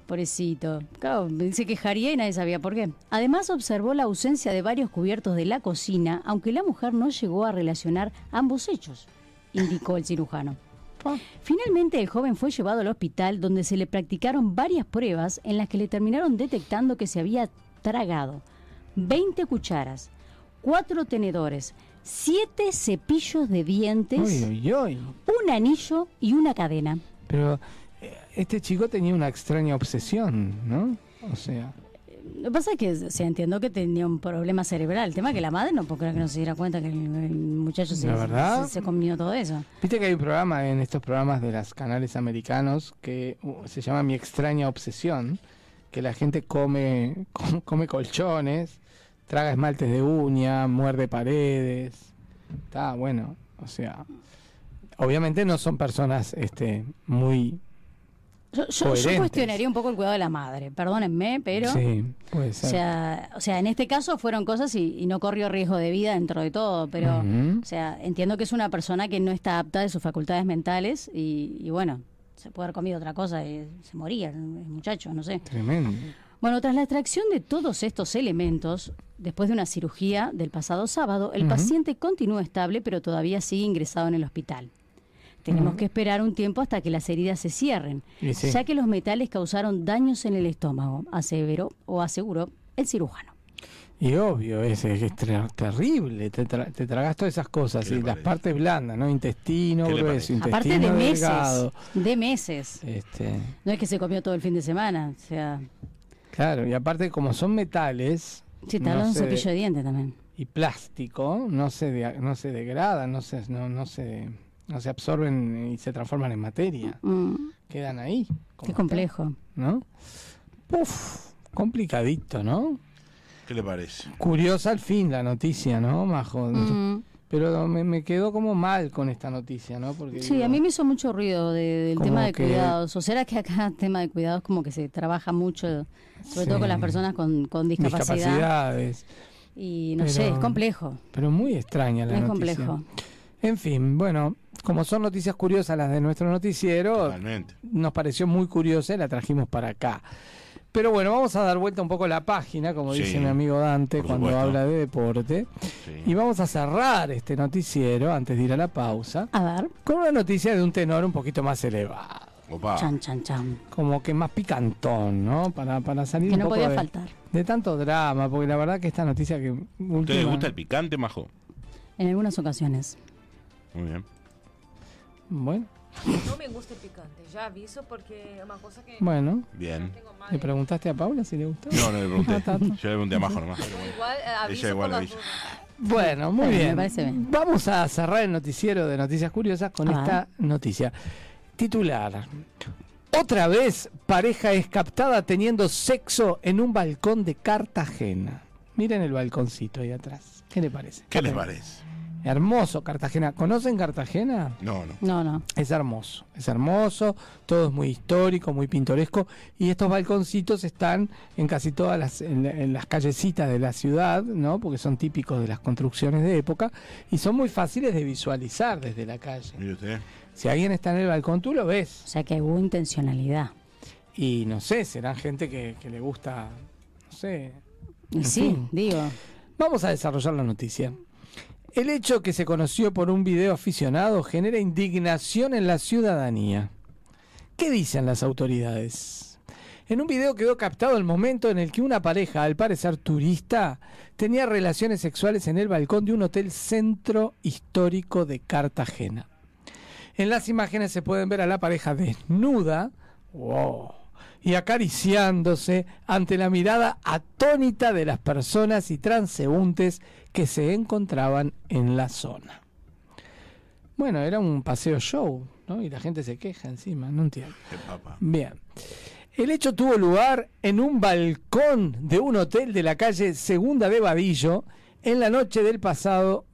Pobrecito. Claro, se quejaría y nadie sabía por qué. Además observó la ausencia de varios cubiertos de la cocina, aunque la mujer no llegó a relacionar ambos hechos, indicó el cirujano. Finalmente el joven fue llevado al hospital donde se le practicaron varias pruebas en las que le terminaron detectando que se había tragado 20 cucharas, 4 tenedores, 7 cepillos de dientes, uy, uy, uy. un anillo y una cadena. Pero este chico tenía una extraña obsesión, ¿no? O sea, Lo que pasa es que se entiendo que tenía un problema cerebral. El tema es que la madre no puedo creer que no se diera cuenta que el, el muchacho se, comió todo eso. viste que hay un programa en estos programas de los canales americanos que uh, se llama Mi extraña obsesión, que la gente come, com- come colchones, traga esmaltes de uña, muerde paredes. Está bueno, o sea, obviamente no son personas este muy Yo, yo- yo coherentes. cuestionaría un poco el cuidado de la madre, perdónenme, pero... Sí, puede O ser. sea, o sea, en este caso fueron cosas y, y no corrió riesgo de vida dentro de todo, pero, o sea, entiendo que es una persona que no está apta de sus facultades mentales y, y bueno, se puede haber comido otra cosa y se moría el muchacho, no sé. Tremendo. Bueno, tras la extracción de todos estos elementos, después de una cirugía del pasado sábado, el paciente continúa estable, pero todavía sigue ingresado en el hospital. Tenemos que esperar un tiempo hasta que las heridas se cierren, sí. ya que los metales causaron daños en el estómago, aseveró o aseguró el cirujano. Y obvio, es, es ter- terrible. Te, tra- te tragas todas esas cosas. ¿Qué le Y las partes blandas, ¿no? Intestino ¿Qué le grueso, intestino Aparte de meses, delgado. de meses. Este, No es que se comió todo el fin de semana, o sea, claro, y aparte como son metales sí, te no un cepillo de dientes también. y plástico, no se, de- no se degradan, no se, no, no se, no se absorben y se transforman en materia. Mm, Quedan ahí. qué complejo. ¿No? Uf, complicadito, ¿no? ¿Qué le parece? Curiosa al fin la noticia, ¿no, Majo? Mm. Pero me, me quedó como mal con esta noticia, ¿no? Porque Sí, digo, a mí me hizo mucho ruido de- del tema de que- cuidados. O será que acá el tema de cuidados como que se trabaja mucho, sobre todo con las personas con, con discapacidad. discapacidades. y no sé, es complejo. Pero muy extraña la Es noticia. complejo. En fin, bueno, como son noticias curiosas las de nuestro noticiero, Totalmente. nos pareció muy curiosa y la trajimos para acá. Pero bueno, vamos a dar vuelta un poco la página, como Sí, dice mi amigo Dante cuando supuesto. habla de deporte. Sí. Y vamos a cerrar este noticiero antes de ir a la pausa A ver, con una noticia de un tenor un poquito más elevado. Opa. chan, chan, chan. Como que más picantón, ¿no? Para, para salir Que un no poco podía de, faltar. de tanto drama, porque la verdad que esta noticia que... ¿Usted le última- gusta el picante, Majo? En algunas ocasiones. Muy bien. Bueno, No me gusta el picante, ya aviso porque es una cosa que bueno. Bien. ¿Le preguntaste a Paula si le gustó? No, no le pregunté. Ah. Yo le pregunté a Majo nomás. Igual eh, aviso igual avisa. dudas. Bueno, muy bien, bien. me parece bien. Vamos a cerrar el noticiero de Noticias Curiosas con Ah. esta noticia. Titular. Otra vez, pareja es captada teniendo sexo en un balcón de Cartagena. Miren el balconcito ahí atrás. ¿Qué le parece? ¿Qué les parece? Hermoso Cartagena. ¿Conocen Cartagena? No, no. No, no. Es hermoso, es hermoso, todo es muy histórico, muy pintoresco y estos balconcitos están en casi todas las, en, en las callecitas de la ciudad, ¿no? Porque son típicos de las construcciones de época y son muy fáciles de visualizar desde la calle. Mire usted. Si alguien está en el balcón, tú lo ves O sea que hubo intencionalidad. y no sé, serán gente que, que le gusta, no sé. Y sí, fin. digo. Vamos a desarrollar la noticia. El hecho que se conoció por un video aficionado genera indignación en la ciudadanía. ¿Qué dicen las autoridades? En un video quedó captado el momento en el que una pareja, al parecer turista, tenía relaciones sexuales en el balcón de un hotel centro histórico de Cartagena. En las imágenes se pueden ver a la pareja desnuda y acariciándose ante la mirada atónita de las personas y transeúntes que se encontraban en la zona. Bueno, era un paseo show, ¿no? Y la gente se queja encima, no entiendo. Bien. El hecho tuvo lugar en un balcón de un hotel de la calle Segunda de Vadillo en la noche del pasado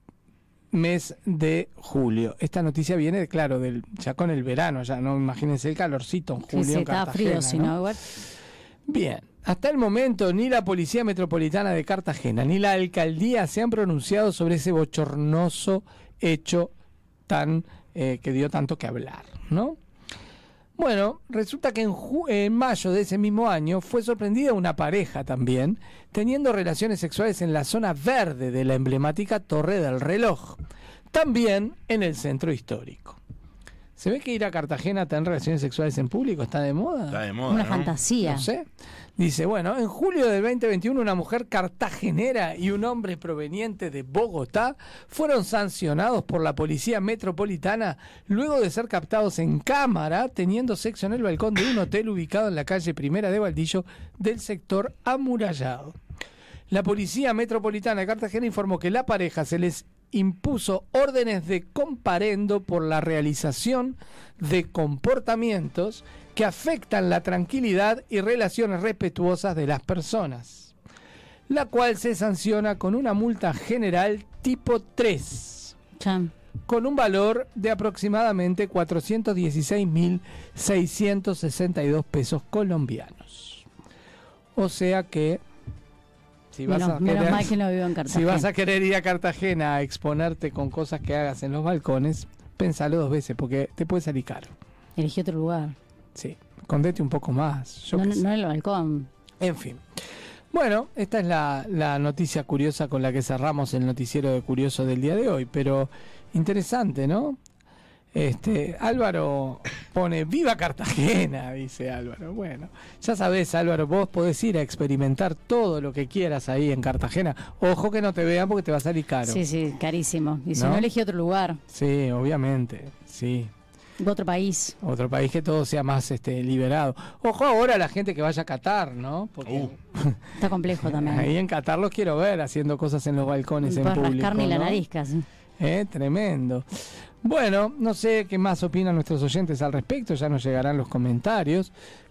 mes de julio. Esta noticia viene, claro, del, ya con el verano, ya no imagínense el calorcito en Sí, julio sí, en estaba Cartagena, frío, si ¿no? no, igual. Bien, hasta el momento ni la Policía Metropolitana de Cartagena ni la Alcaldía se han pronunciado sobre ese bochornoso hecho tan eh, que dio tanto que hablar, ¿no? Bueno, resulta que en, mayo de ese mismo año fue sorprendida una pareja también teniendo relaciones sexuales en la zona verde de la emblemática Torre del Reloj, también en el centro histórico. ¿Se ve que ir a Cartagena a tener relaciones sexuales en público está de moda? Está de moda, Una ¿no? fantasía. No sé. Dice, bueno, en julio del 2021 una mujer cartagenera y un hombre proveniente de Bogotá fueron sancionados por la policía metropolitana luego de ser captados en cámara teniendo sexo en el balcón de un hotel ubicado en la calle Primera de Valdillo del sector amurallado. La policía metropolitana de Cartagena informó que la pareja se les impuso órdenes de comparendo por la realización de comportamientos que afectan la tranquilidad y relaciones respetuosas de las personas, la cual se sanciona con una multa general tipo 3. Chan. con un valor de aproximadamente 416.662 pesos colombianos. O sea que si vas, Menos, a querer, mal que no vivo en si Cartagena. vas a querer ir a Cartagena a exponerte con cosas que hagas en los balcones, pensalo dos veces porque te puede salir caro. Elegí otro lugar. Sí, condete un poco más. Yo No, no, no en el balcón. En fin. Bueno, esta es la, la noticia curiosa con la que cerramos el noticiero de Curioso del día de hoy, pero interesante, ¿no? Este, Álvaro pone, viva Cartagena, dice Álvaro. Bueno, ya sabes, Álvaro, vos podés ir a experimentar todo lo que quieras ahí en Cartagena. Ojo que no te vean porque te va a salir caro. Sí, sí, carísimo. Y si ¿No? no, elegí otro lugar, Sí, obviamente, sí. otro país. Otro país que todo sea más este, liberado. Ojo ahora a la gente que vaya a Qatar, ¿no? Porque Uh. Está complejo también. Ahí en Qatar los quiero ver haciendo cosas en los balcones en Para público. rascarme la ¿no? nariz casi. Eh, Tremendo. Bueno, no sé qué más opinan nuestros oyentes al respecto, ya nos llegarán los comentarios.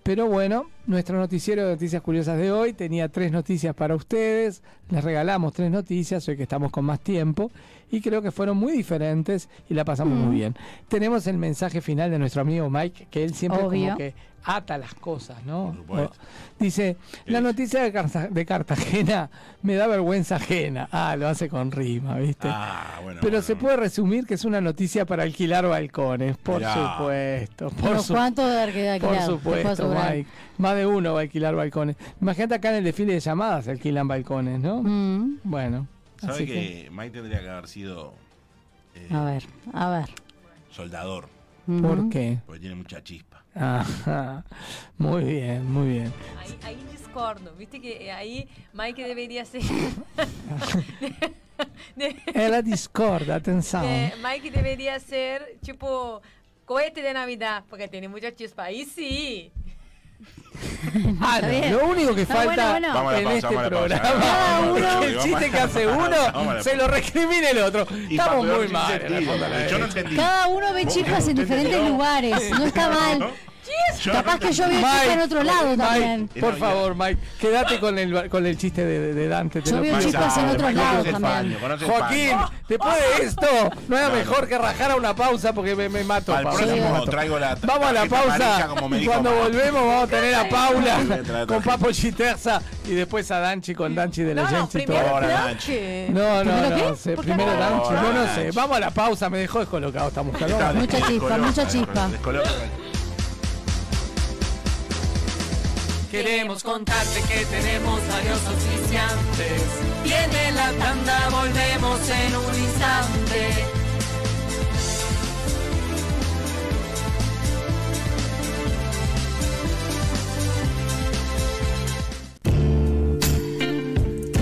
Pero bueno, nuestro noticiero de noticias curiosas de hoy tenía tres noticias para ustedes. Les regalamos tres noticias hoy que estamos con más tiempo y creo que fueron muy diferentes y la pasamos Mm. muy bien. Tenemos el mensaje final de nuestro amigo Mike, que él siempre Obvio. como que ata las cosas, ¿no? Por Dice, la noticia de, Carta- de Cartagena me da vergüenza ajena. Ah, lo hace con rima, ¿viste? Ah, bueno. Pero bueno. se puede resumir que es una noticia para alquilar balcones, por Mirá. supuesto. Por, su- cuantos de por supuesto, Mike. Más de uno va a alquilar balcones. Imagínate acá en el desfile de llamadas se alquilan balcones, ¿no? Mm, Bueno. ¿Sabe así que, Mike tendría que haber sido eh, A ver, a ver. soldador? ¿Por qué? Porque tiene mucha chispa. Ajá. Muy bien, muy bien. Ahí, ahí discordo, viste que eh, ahí Mike debería ser. de- Ela discorda, atenção. de- Mike debería ser tipo cohete de Navidad, porque tiene mucha chispa. Ahí sí. Ah, no, lo único que falta bueno, bueno. En pausa, este programa Cada uno- pausa, es que el chiste que hace uno se lo recrimina el otro. Y Estamos muy mal. Yo no entendí. Cada uno ve chispas en diferentes lugares. No está mal. Capaz que yo chispa en otro lado Mike, también. por favor, Mike, quédate con el, con el chiste de, de Dante. te Yo pido. chispas en otros Mike, lados también. Joaquín, después de esto, no era No, mejor no. que rajara una pausa porque me, me mato. Al próximo mato. traigo la Vamos a la pausa. cuando volvemos vamos a tener a Paula a con. Papo Chiterza y después a Danchi con Danchi de la No, no. No, no, ¿Primero. Danchi, no, no sé. Vamos a la pausa, me dejó descolocado esta mujer. Mucha chispa, descoloca, mucha chispa. Queremos contarte que tenemos varios oficiantes. Viene la tanda, volvemos en un instante.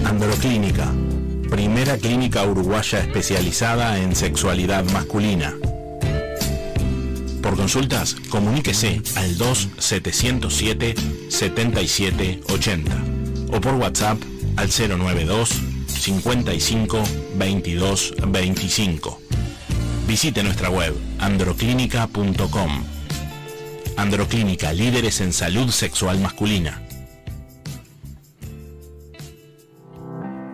Androclínica, primera clínica uruguaya especializada en sexualidad masculina. Por consultas, comuníquese al 2-707-7780 o por WhatsApp al 092 55 22 25. Visite nuestra web androclínica.com. Androclínica, líderes en salud sexual masculina.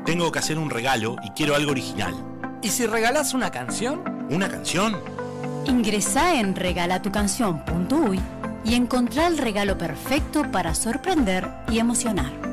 Tengo que hacer un regalo y quiero algo original. ¿Y si regalás una canción? ¿Una canción? Ingresá en regalatucanción.uy y encontrá el regalo perfecto para sorprender y emocionar.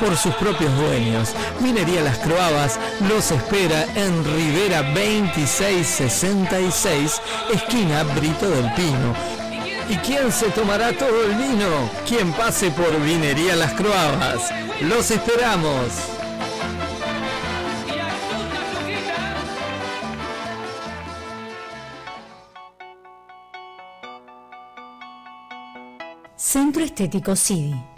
por sus propios dueños. Minería Las Croabas los espera en Rivera 2666, esquina Brito del Pino. ¿Y quién se tomará todo el vino? Quien pase por Vinería Las Croabas. Los esperamos. Centro Estético CIDI.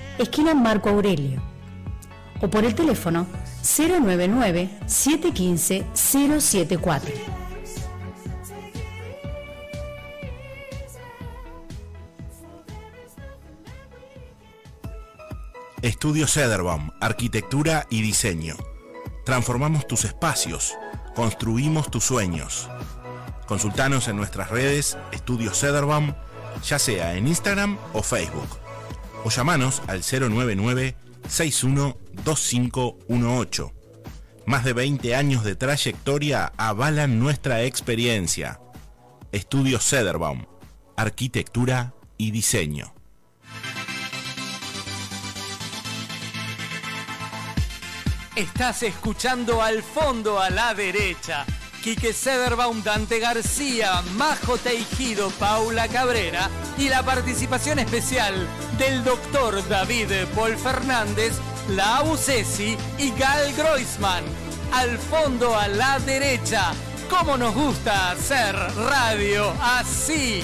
esquina Marco Aurelio. O por el teléfono 099-715-074. Estudio Cederbaum, Arquitectura y Diseño. Transformamos tus espacios, construimos tus sueños. Consultanos en nuestras redes Estudio Cederbaum, ya sea en Instagram o Facebook. O llamanos al 099 612518. Más de 20 años de trayectoria avalan nuestra experiencia. Estudio Cederbaum, Arquitectura y Diseño. Estás escuchando al fondo a la derecha. Quique Sederbaum, Dante García, Majo Teijido, Paula Cabrera y la participación especial del doctor David Paul Fernández, la Cesi y Gal Groisman. Al fondo a la derecha. ¿Cómo nos gusta hacer radio así?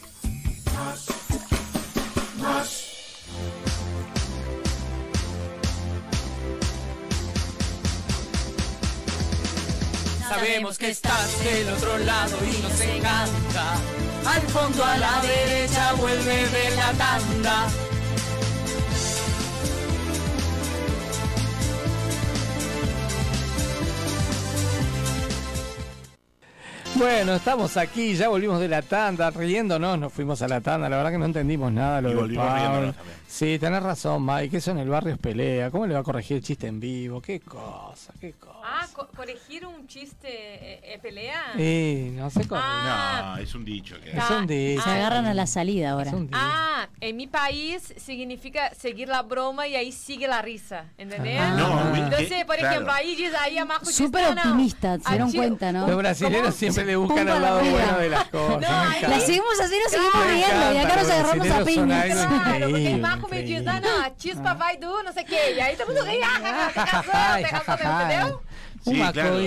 Sabemos que estás del otro lado y nos encanta. Al fondo a la derecha vuelve de la tanda. Bueno, estamos aquí, ya volvimos de la tanda, riéndonos, nos fuimos a la tanda, la verdad que no entendimos nada lo Y de volvimos Pablo. Sí, tenés razón, Mike, eso en el barrio es pelea, ¿cómo le va a corregir el chiste en vivo? Qué cosa, qué cosa. Ah, co- corregir un chiste eh, eh, pelea. Sí, no sé cómo. Ah. No, es un dicho que. Es un dicho. Se agarran a la salida ahora. Es un dicho. Ah, en mi país significa seguir la broma y ahí sigue la risa, ¿entendés? Ah. No, Entonces, por claro. ejemplo, ahí dice ahí abajo Súper optimista, se dieron cuenta, ¿no? Los brasileños siempre le buscan al la lado rueda. bueno de las cosas. me ahí-. La seguimos así, nos seguimos riendo y acá nos agarramos a piñas. Claro, porque increíble, abajo me diz, increíble. ah, não, a chispa vai do não sei o que. E aí todo mundo ri, ah, ah, ah, te casou, Ay, te casou, jajaja. entendeu? Sí, Una claro,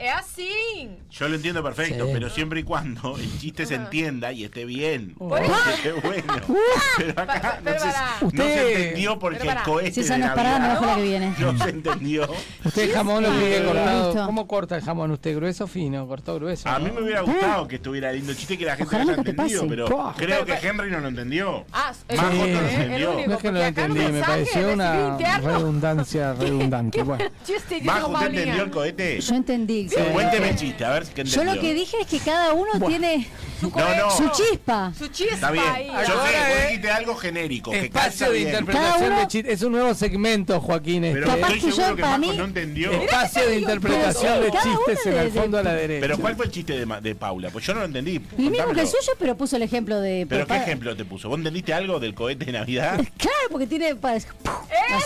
é assim. Yo lo entiendo perfecto, Sí. pero siempre y cuando el chiste se entienda y esté bien. Por eso. Esté bueno. Pero acá no, se, no se entendió porque el cohete Si esa no es parada, la que viene. no se entendió. Usted jamón lo quiere Sí, cortado. ¿Cómo corta el jamón usted? ¿Grueso o fino? Cortó grueso. A ¿no? mí me hubiera gustado que estuviera lindo el chiste y que la gente lo haya entendido, pero creo que Henry no lo entendió. Ah, o no lo entendió. No es que no lo no entendí, me pareció una redundancia redundante. Bueno. Chiste de Majo, ¿usted Paulinha. entendió el cohete? Yo entendí. Sí, Cuénteme el chiste, a ver qué Yo entendió. lo que dije es que cada uno tiene No, no. su chispa. Su chispa Está bien. aí. Yo Ahora, sé, vos eh, dijiste algo genérico, que Espacio calza de bien. interpretación uno- de chiste. Es un nuevo segmento, Joaquín. Pero este. Capaz estoy que yo, que para Majo mí- no entendió. Espacio de interpretación de chistes en el fondo a la derecha. Pero ¿cuál fue el chiste de, Paula? Pues yo no lo entendí. El mismo que el suyo, pero puso el ejemplo de. ¿Pero qué ejemplo te puso? ¿Vos entendiste algo del cohete de Navidad? Claro, porque tiene. Así.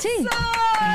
Eso,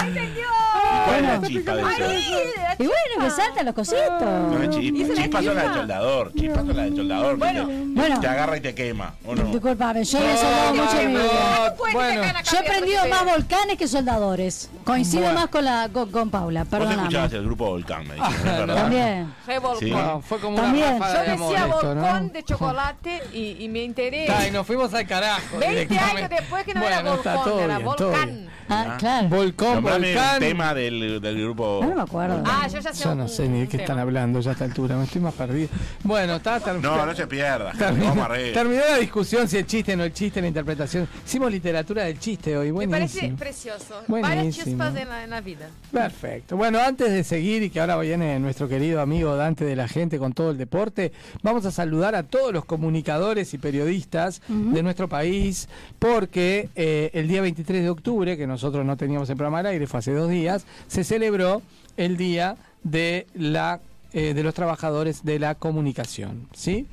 entendió. ¿Y ¿Cuál es la chispa de Ahí eso? Y bueno, que saltan los cositos. No chispa. Chispas son las del soldador. Chispas son las del soldador. Bueno, te, bueno. te agarra y te quema. ¿O no? Disculpame, yo no he No, soldado mucho en mi no, vida. bueno. Yo he porque más volcanes que soldadores. Coincido Bueno. más con, la, con, con Paula, Vos perdóname. escuchabas el grupo Volcán, me dijiste, ¿no es verdad? También. Re. Sí. No, fue como También. una Yo decía esto, ¿no? volcón de chocolate y, y me enteré. Está, y nos fuimos al carajo. 20 directamente. años después que no bueno, era volcán, era volcán. bien. Ah, claro. Volcán. un tema del, del grupo. Ah, no me acuerdo. Ah, yo ya sé Yo no sé ni de qué están hablando ya a esta altura, me estoy más perdido. Bueno, está No, no se pierda. Terminó, terminó la discusión si el chiste o no el chiste, la interpretación. Hicimos literatura del chiste hoy, Me parece precioso. Varias chispas en la, en la vida. Perfecto. Bueno, antes de seguir y que ahora viene nuestro querido amigo Dante de la gente con todo el deporte, vamos a saludar a todos los comunicadores y periodistas de nuestro país, porque eh, el día 23 de octubre, que nosotros no teníamos el programa al aire, fue hace dos días, se celebró el día de la eh, de los trabajadores de la comunicación, ¿sí?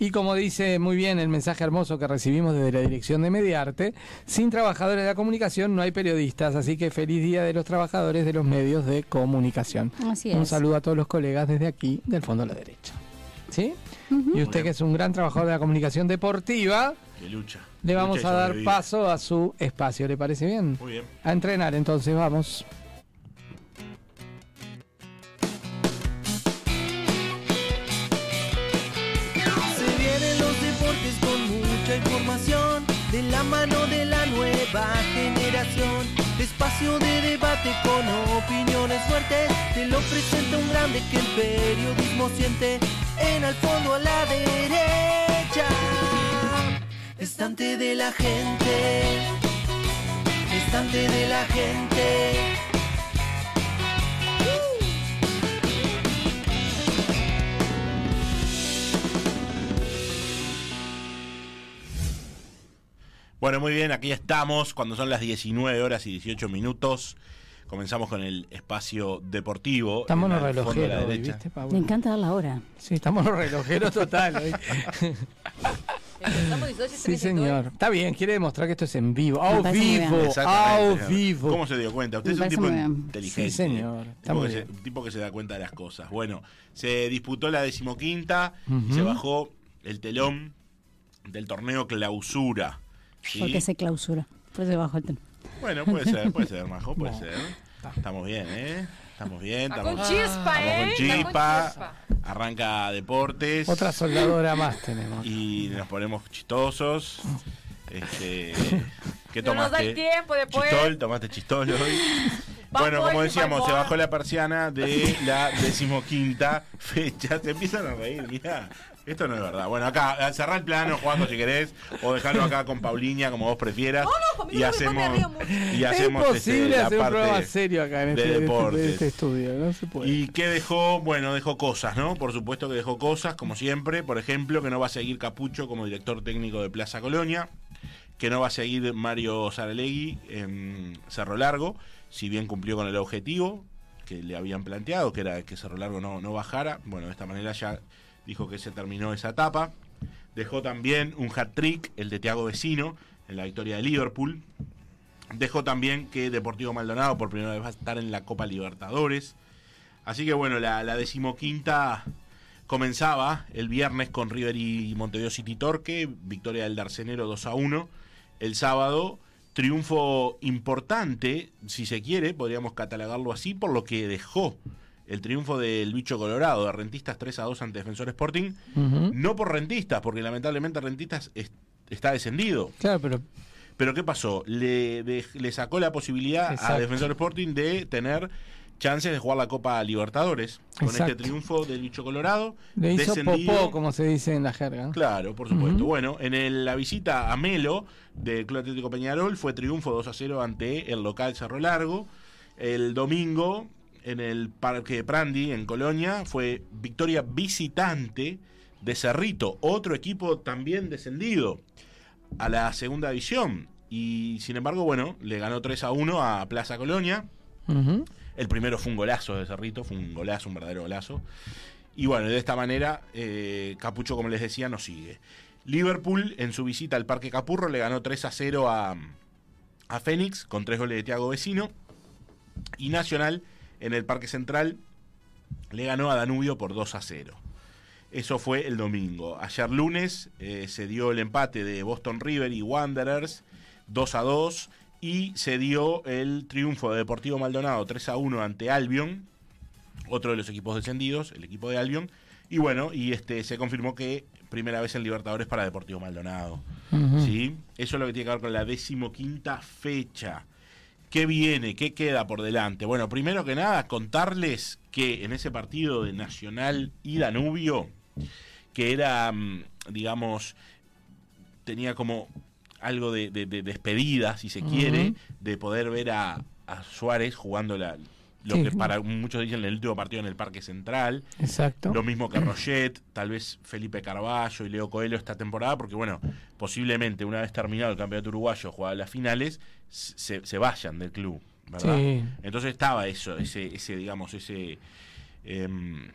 Y como dice muy bien el mensaje hermoso que recibimos desde la dirección de Mediarte, sin trabajadores de la comunicación no hay periodistas, así que feliz día de los trabajadores de los medios de comunicación. Así Un saludo a todos los colegas desde aquí, del fondo a la derecha. ¿Sí? Y usted que es un gran trabajador de la comunicación deportiva, Que lucha. le vamos Lucha a dar paso a su espacio, ¿le parece bien? Muy bien. A entrenar entonces, vamos. De la mano de la nueva generación. Espacio de debate con opiniones fuertes. Te lo presenta un grande que el periodismo siente. En al fondo a la derecha. Estante de la gente. Estante de la gente. Bueno, muy bien, aquí estamos cuando son las 19 horas y 18 minutos. Comenzamos con el espacio deportivo. Estamos en los de relojeros. ¿viste, Me Paula? encanta dar la hora. Sí, estamos los relojeros total hoy. Empezamos 18 y Sí, 32. señor. Está bien, quiere demostrar que esto es en vivo. Me ¡Au vivo! ¡Au vivo! ¿Cómo se dio cuenta? Usted Me es un tipo inteligente. Sí, señor. Tipo que se- tipo que se da cuenta de las cosas. Bueno, se disputó la decimoquinta y se bajó el telón del torneo clausura. ¿Sí? Porque se clausura. Por eso bajo el tema. Bueno, puede ser, puede ser, Majo, puede No. ser. Estamos bien, ¿eh? Estamos bien, Está estamos, con chispa, ¿eh? con Está con chispa. Arranca deportes. Otra soldadora más tenemos. Y nos ponemos chistosos. Este, ¿Qué No nos da tomaste? el tiempo después. Chistol, tomaste chistol hoy. Bueno, como decíamos, se bajó la persiana de la decimoquinta fecha. Se empiezan a reír, mirá. Esto no es verdad. Bueno, acá, cerrá el plano, Juanjo, si querés, o dejarlo acá con Pauliña, como vos prefieras. No, no, conmigo y hacemos, y es hacemos imposible este, la hacer un programa parte serio acá en de este, en este- este estudio. No se puede. ¿Y qué dejó? Bueno, dejó cosas, ¿no? Por supuesto que dejó cosas, como siempre. Por ejemplo, que no va a seguir Capucho como director técnico de Plaza Colonia. Que no va a seguir Mario Saralegui en Cerro Largo. Si bien cumplió con el objetivo que le habían planteado, que era que Cerro Largo no, no bajara. Bueno, de esta manera ya dijo que se terminó esa etapa. Dejó también un hat-trick, el de Thiago Vecino, en la victoria de Liverpool. Dejó también que Deportivo Maldonado por primera vez va a estar en la Copa Libertadores. Así que bueno, la, la decimoquinta comenzaba el viernes con River y Montevideo City Torque, victoria del Darcenero 2 a 1. El sábado, triunfo importante, si se quiere, podríamos catalogarlo así, por lo que dejó el triunfo del bicho colorado de Rentistas 3 a 2 ante Defensor Sporting. No por Rentistas, porque lamentablemente Rentistas es- está descendido. Claro, pero Pero ¿qué pasó? Le, de- le sacó la posibilidad a. Defensor Sporting de tener chances de jugar la Copa Libertadores. Con Exacto. este triunfo del bicho colorado. le hizo popó, como se dice en la jerga. Claro, por supuesto. Bueno, en el- la visita a Melo del Club Atlético Peñarol fue triunfo 2 a 0 ante el local Cerro Largo. El domingo, en el Parque Prandi, en Colonia, fue victoria visitante de Cerrito, otro equipo también descendido a la segunda división. Y sin embargo, bueno, le ganó 3 a 1 a Plaza Colonia. El primero fue un golazo de Cerrito, fue un golazo, un verdadero golazo. Y bueno, de esta manera, eh, Capucho, como les decía, no sigue. Liverpool, en su visita al Parque Capurro, le ganó 3 a 0 a, a Fénix, con tres goles de Thiago Vecino. Y Nacional en el Parque Central le ganó a Danubio por 2 a 0. Eso fue el domingo. Ayer lunes eh, se dio el empate de Boston River y Wanderers 2 a 2 y se dio el triunfo de Deportivo Maldonado 3 a 1 ante Albion, otro de los equipos descendidos, el equipo de Albion. Y bueno, y este se confirmó que primera vez en Libertadores para Deportivo Maldonado. ¿sí? Eso es lo que tiene que ver con la decimoquinta fecha. ¿Qué viene? ¿Qué queda por delante? Bueno, primero que nada, contarles que en ese partido de Nacional y Danubio, que era, mm, digamos, tenía como algo de, de- de despedida, si se quiere, de poder ver a, a Suárez jugando la, lo Sí. que para muchos dicen el último partido en el Parque Central. Exacto. Lo mismo que Roget, tal vez Felipe Carballo y Leo Coelho esta temporada, porque bueno, posiblemente una vez terminado el campeonato uruguayo, jugado las finales, se, se vayan del club, ¿verdad? Sí. Entonces estaba eso, ese, ese digamos, ese em,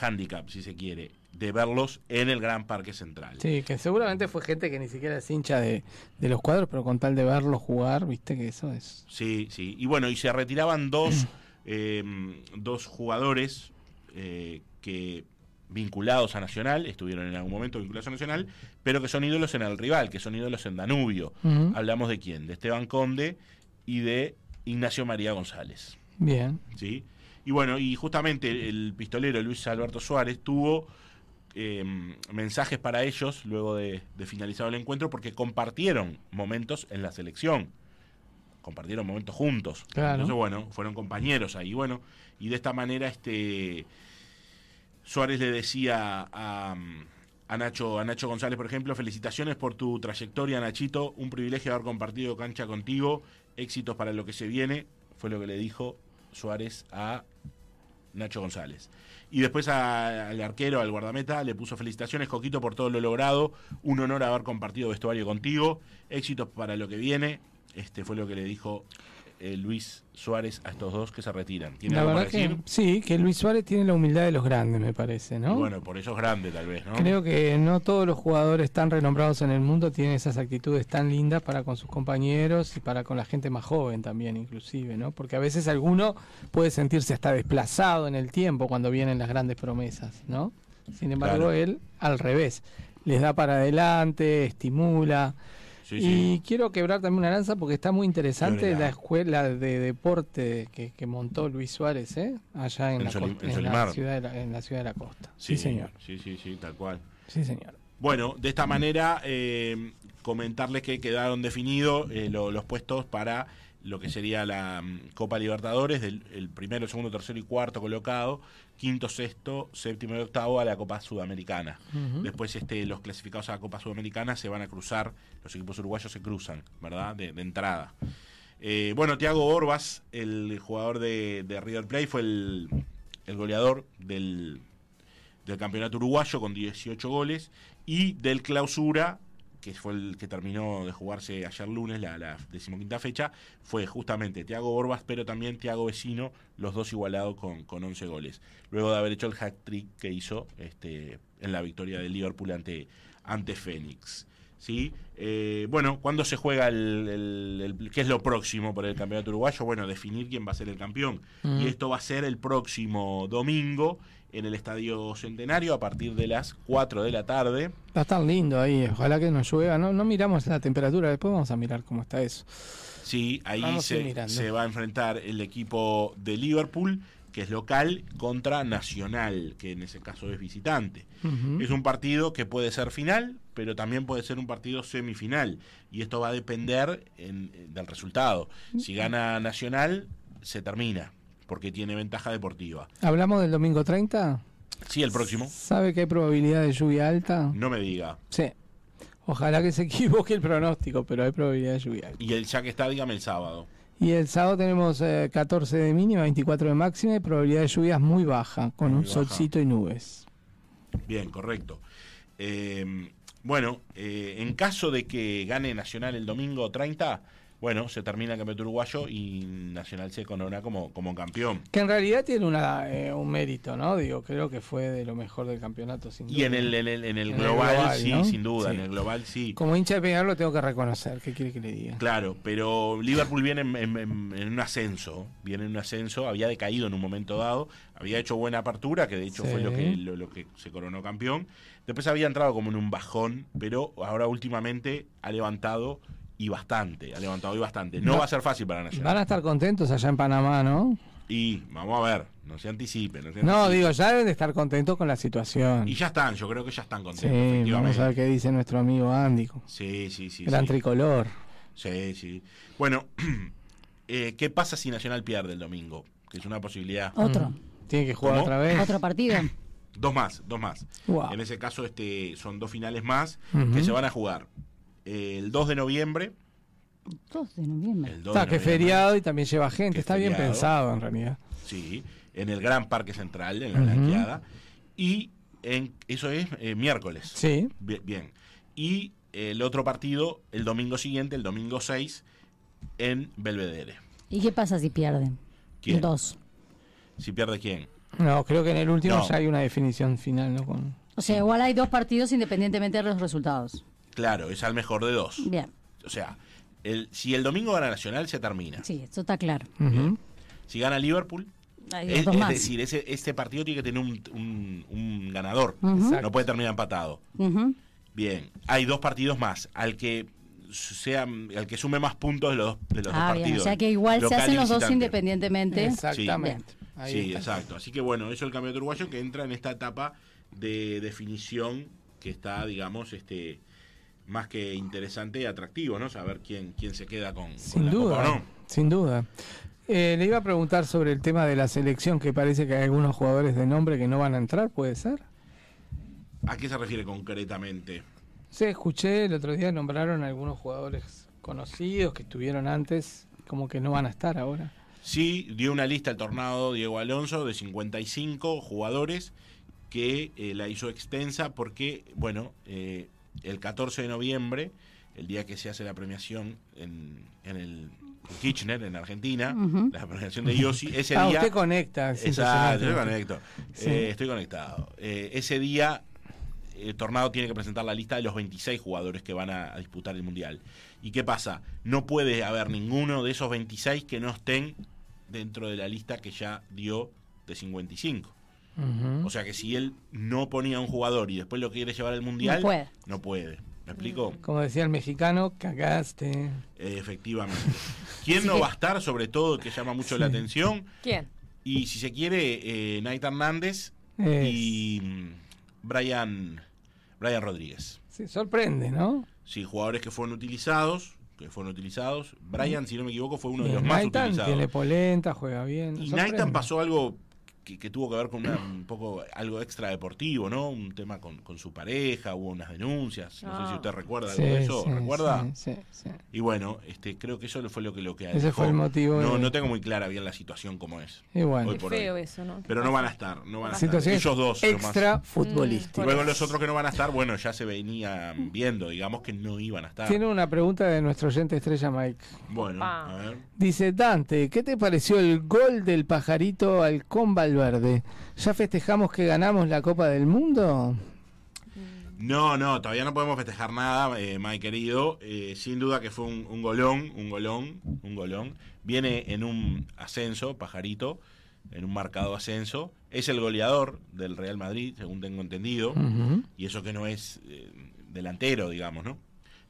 handicap, si se quiere, de verlos en el Gran Parque Central. Sí, que seguramente fue gente que ni siquiera es hincha de, de los cuadros, pero con tal de verlos jugar, viste que eso es. Sí, sí. Y bueno, y se retiraban dos, em, dos jugadores eh, que vinculados a Nacional, estuvieron en algún momento vinculados a Nacional, pero que son ídolos en el rival, que son ídolos en Danubio. Hablamos de quién? De Esteban Conde y de Ignacio María González. Bien. ¿sí? Y bueno, y justamente el pistolero Luis Alberto Suárez tuvo eh, mensajes para ellos luego de, de finalizado el encuentro porque compartieron momentos en la selección. Compartieron momentos juntos. Claro. Entonces, bueno, fueron compañeros ahí. Bueno, y de esta manera este Suárez le decía a, a Nacho, a Nacho González, por ejemplo, felicitaciones por tu trayectoria, Nachito. Un privilegio haber compartido cancha contigo. Éxitos para lo que se viene. Fue lo que le dijo Suárez a Nacho González. Y después a- al arquero, al guardameta, le puso felicitaciones, Coquito, por todo lo logrado. Un honor haber compartido vestuario contigo. Éxitos para lo que viene. Este fue lo que le dijo eh, Luis Suárez a estos dos que se retiran. ¿Tiene La algo para verdad que sí, que Luis Suárez tiene la humildad de los grandes, me parece, Y ¿no? bueno, por eso es grande tal vez, ¿no? Creo que no todos los jugadores tan renombrados en el mundo tienen esas actitudes tan lindas para con sus compañeros y para con la gente más joven también, inclusive, ¿no? Porque a veces alguno puede sentirse hasta desplazado en el tiempo cuando vienen las grandes promesas, ¿no? Sin embargo, Claro. él al revés, les da para adelante, estimula. Sí, y sí. quiero quebrar también una lanza porque está muy interesante la escuela de deporte que, que montó Luis Suárez, ¿eh? Allá en, En la, Solim- costa- en en la Solimar. ciudad de la, en la ciudad de la costa. Sí, señor. Sí, sí, sí, tal cual. Sí, señor. Bueno, de esta manera eh, comentarles que quedaron definidos eh, lo- los puestos para lo que sería la mm, Copa Libertadores, del el primero, segundo, tercero y cuarto colocado, quinto, sexto, séptimo y octavo a la Copa Sudamericana. Después este, los clasificados a la Copa Sudamericana se van a cruzar, los equipos uruguayos se cruzan, ¿verdad? De, de entrada. Eh, bueno, Thiago Orbas, el jugador de, de River Plate, fue el, el goleador del, del campeonato uruguayo con 18 goles y del clausura, que fue el que terminó de jugarse ayer lunes, la, la decimoquinta fecha, fue justamente Thiago Orbas, pero también Thiago Vecino, los dos igualados con, con 11 goles. Luego de haber hecho el hat-trick que hizo este, en la victoria del Liverpool ante, ante Fénix. ¿Sí? Eh, bueno, ¿cuándo se juega el, el- el- qué es lo próximo por el campeonato uruguayo? Bueno, definir quién va a ser el campeón. Mm. Y esto va a ser el próximo domingo en el Estadio Centenario a partir de las 4 de la tarde. Va a estar lindo ahí, ojalá que no llueva. No, no miramos la temperatura, después vamos a mirar cómo está eso. Sí, ahí se, va a enfrentar el equipo de Liverpool, que es local, contra Nacional, que en ese caso es visitante. Es un partido que puede ser final, pero también puede ser un partido semifinal. Y esto va a depender en- en- del resultado. Si gana Nacional, se termina, porque tiene ventaja deportiva. ¿Hablamos del domingo 30? Sí, el próximo. ¿Sabe que hay probabilidad de lluvia alta? No me diga. Sí. Ojalá que se equivoque el pronóstico, pero hay probabilidad de lluvia alta. Y el ya que está, dígame el sábado. Y el sábado tenemos eh, 14 de mínima, 24 de máxima y probabilidad de lluvias muy baja, con Muy un baja. solcito y nubes. Bien, correcto. Eh, bueno, eh, en caso de que gane Nacional el domingo 30, bueno, se termina el campeonato uruguayo y Nacional se corona como, como campeón. Que en realidad tiene una, eh, un mérito, ¿no? Digo, creo que fue de lo mejor del campeonato, sin Y en duda. el, en el, en el En el global, sí, ¿no? sin duda, Sí. en el global sí. Como hincha de Peñarol lo tengo que reconocer, ¿qué quiere que le diga? Claro, pero Liverpool viene en, en- en- en un ascenso, viene en un ascenso, había decaído en un momento dado, había hecho buena apertura, que de hecho Sí. fue lo que, lo, lo que se coronó campeón. Después había entrado como en un bajón, pero ahora últimamente ha levantado y bastante, ha levantado y bastante. No Va- va a ser fácil para Nacional. Van a estar contentos allá en Panamá, ¿no? Y vamos a ver, no se anticipen. No, se No, anticipen. digo, ya deben de estar contentos con la situación. Y ya están, yo creo que ya están Sí, contentos. vamos efectivamente. a ver qué dice nuestro amigo Andy. Sí, sí, sí. Gran sí. tricolor. Sí, sí. Bueno, eh, ¿qué pasa si Nacional pierde el domingo? Que es una posibilidad. Otro. Tiene que jugar ¿Cómo? otra vez. Otro partido. Dos más, dos más. Wow. En ese caso, este, son dos finales más que se van a jugar. El 2 de noviembre. 2 de noviembre. El 2 de Está, que noviembre, feriado y también lleva gente. Está bien pensado, en realidad. Sí, en el Gran Parque Central, en la Ujú. blanqueada. Y en, eso es eh, miércoles. Sí. Bien, bien. Y el otro partido, el domingo siguiente, el domingo 6, en Belvedere. ¿Y qué pasa si pierden? ¿Quién? 2. Si pierde quién. No, creo que en el último No. ya hay una definición final, ¿no? Con... O sea, igual hay dos partidos independientemente de los resultados. Claro, es al mejor de dos. Bien, O sea, el, si el domingo gana Nacional, se termina. sí, esto está claro. Si gana Liverpool, Hay es, es decir, ese, este partido tiene que tener un, un- un ganador. No puede terminar empatado. Bien, hay dos partidos más. Al que sea, al que sume más puntos de los, dos- de los Ah, dos bien. partidos. O sea que igual se hacen los dos independientemente. Exactamente. Ahí Sí, exacto. Así que bueno, eso es el campeonato uruguayo que entra en esta etapa de definición que está, digamos, este más que interesante y atractivo, ¿no? Saber quién, quién se queda con, con Sin la duda, Copa no. sin duda. Eh, le iba a preguntar sobre el tema de la selección, que parece que hay algunos jugadores de nombre que no van a entrar, ¿puede ser? ¿A qué se refiere concretamente? Sí, escuché el otro día nombraron a algunos jugadores conocidos que estuvieron antes, como que no van a estar ahora. Sí, dio una lista el tornado Diego Alonso de 55 jugadores que eh, la hizo extensa porque, bueno, eh, el 14 de noviembre, el día que se hace la premiación en, en el en Kirchner, en Argentina, la premiación de Yossi, ese ah, día... usted conecta. Exacto, yo impresionante. conecto. Sí. Eh, estoy conectado. Eh, ese día, el Tornado tiene que presentar la lista de los 26 jugadores que van a, a disputar el Mundial. ¿Y qué pasa? No puede haber ninguno de esos 26 que no estén dentro de la lista que ya dio de 55. O sea que si él no ponía a un jugador y después lo quiere llevar al Mundial, No puede. no puede. ¿Me explico? Como decía el mexicano, cagaste. Eh, efectivamente. ¿Quién no va a estar, sobre todo, que llama mucho la atención? ¿Quién? Y si se quiere, eh, Hernández Es- y mm, Brian, Brian Rodríguez. Sí, sorprende, ¿no? Sí, jugadores que fueron utilizados, que fueron utilizados. Brian, si no me equivoco, fue uno de los más Naitan utilizados. tiene polenta, juega bien. Y. Naitan pasó algo que, que tuvo que ver con una- un poco algo extra deportivo, ¿no? Un tema con, con su pareja, hubo unas denuncias. No sé Ah. si usted recuerda Sí, algo de eso, sí, ¿recuerda? Sí, sí, sí. Y bueno, este, creo que eso fue lo que lo que Ese fue el motivo No, de- no tengo muy clara bien la situación como es. Y bueno, Hoy Qué por feo hoy. eso, ¿no? Pero no van a estar, no van a estar. situación Ellos dos. extra Mm. Luego los otros que no van a estar, bueno, ya se venían viendo, digamos que no iban a estar. Tiene una pregunta de nuestro oyente estrella Mike. Bueno, a ver. Dice Dante, ¿qué te pareció el gol del pajarito Halcón Valverde? ¿Ya festejamos que ganamos la Copa del Mundo? No, no, todavía no podemos festejar nada, eh, Mike querido. Eh, sin duda que fue un, un golón, un golón, un golón. Viene en un ascenso, pajarito, en un marcado ascenso. Es el goleador del Real Madrid, según tengo entendido. Y eso que no es eh, delantero, digamos, ¿no?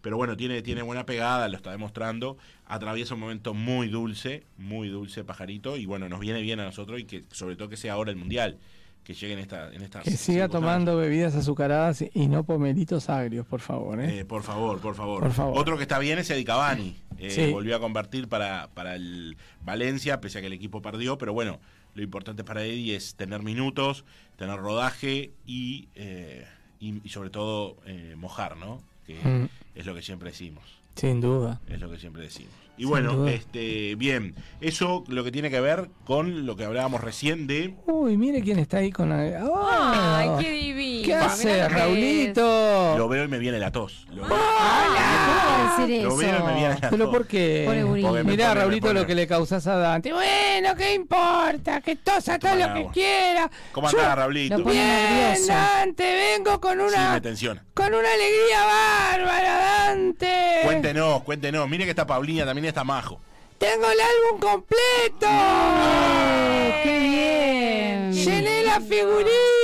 Pero bueno, tiene, tiene buena pegada, lo está demostrando, atraviesa un momento muy dulce, muy dulce pajarito, y bueno, nos viene bien a nosotros y que sobre todo que sea ahora el Mundial, que llegue en, esta, en estas Que siga tomando bebidas azucaradas y no pomelitos agrios, por favor. ¿eh? Eh, por favor, por favor. Por favor. Otro que está bien es Eddie Cavani. Eh, Sí. Volvió a convertir para, para el Valencia, pese a que el equipo perdió, pero bueno, lo importante para Eddie es tener minutos, tener rodaje y, eh, y, y sobre todo eh, mojar, ¿no? Que Mm. es lo que siempre decimos. Sin duda. Es lo que siempre decimos. Y Sin bueno, duda. este, bien, eso lo que tiene que ver con lo que hablábamos recién de Uy, mire quién está ahí con la... ¡Ah! Ay, qué divino. ¿Qué hace, Raulito? lo veo y me viene la tos. Lo, ¿Cómo va a decir lo veo y me viene eso? la ¿Pero tos. por qué? Porque Mirá, pone- Raulito, lo que le causas a Dante. Bueno, ¿qué importa? Que tosa todo lo que quiera. ¿Cómo andás, Raulito? Bien. Dante, vengo con Sí, una... me tensiona. con una alegría bárbara, Dante. Cuéntenos, cuéntenos. Mire que está Paulina, también Majo. Tengo el álbum completo. ¡Oh, ¡Qué bien! Llené la figurita.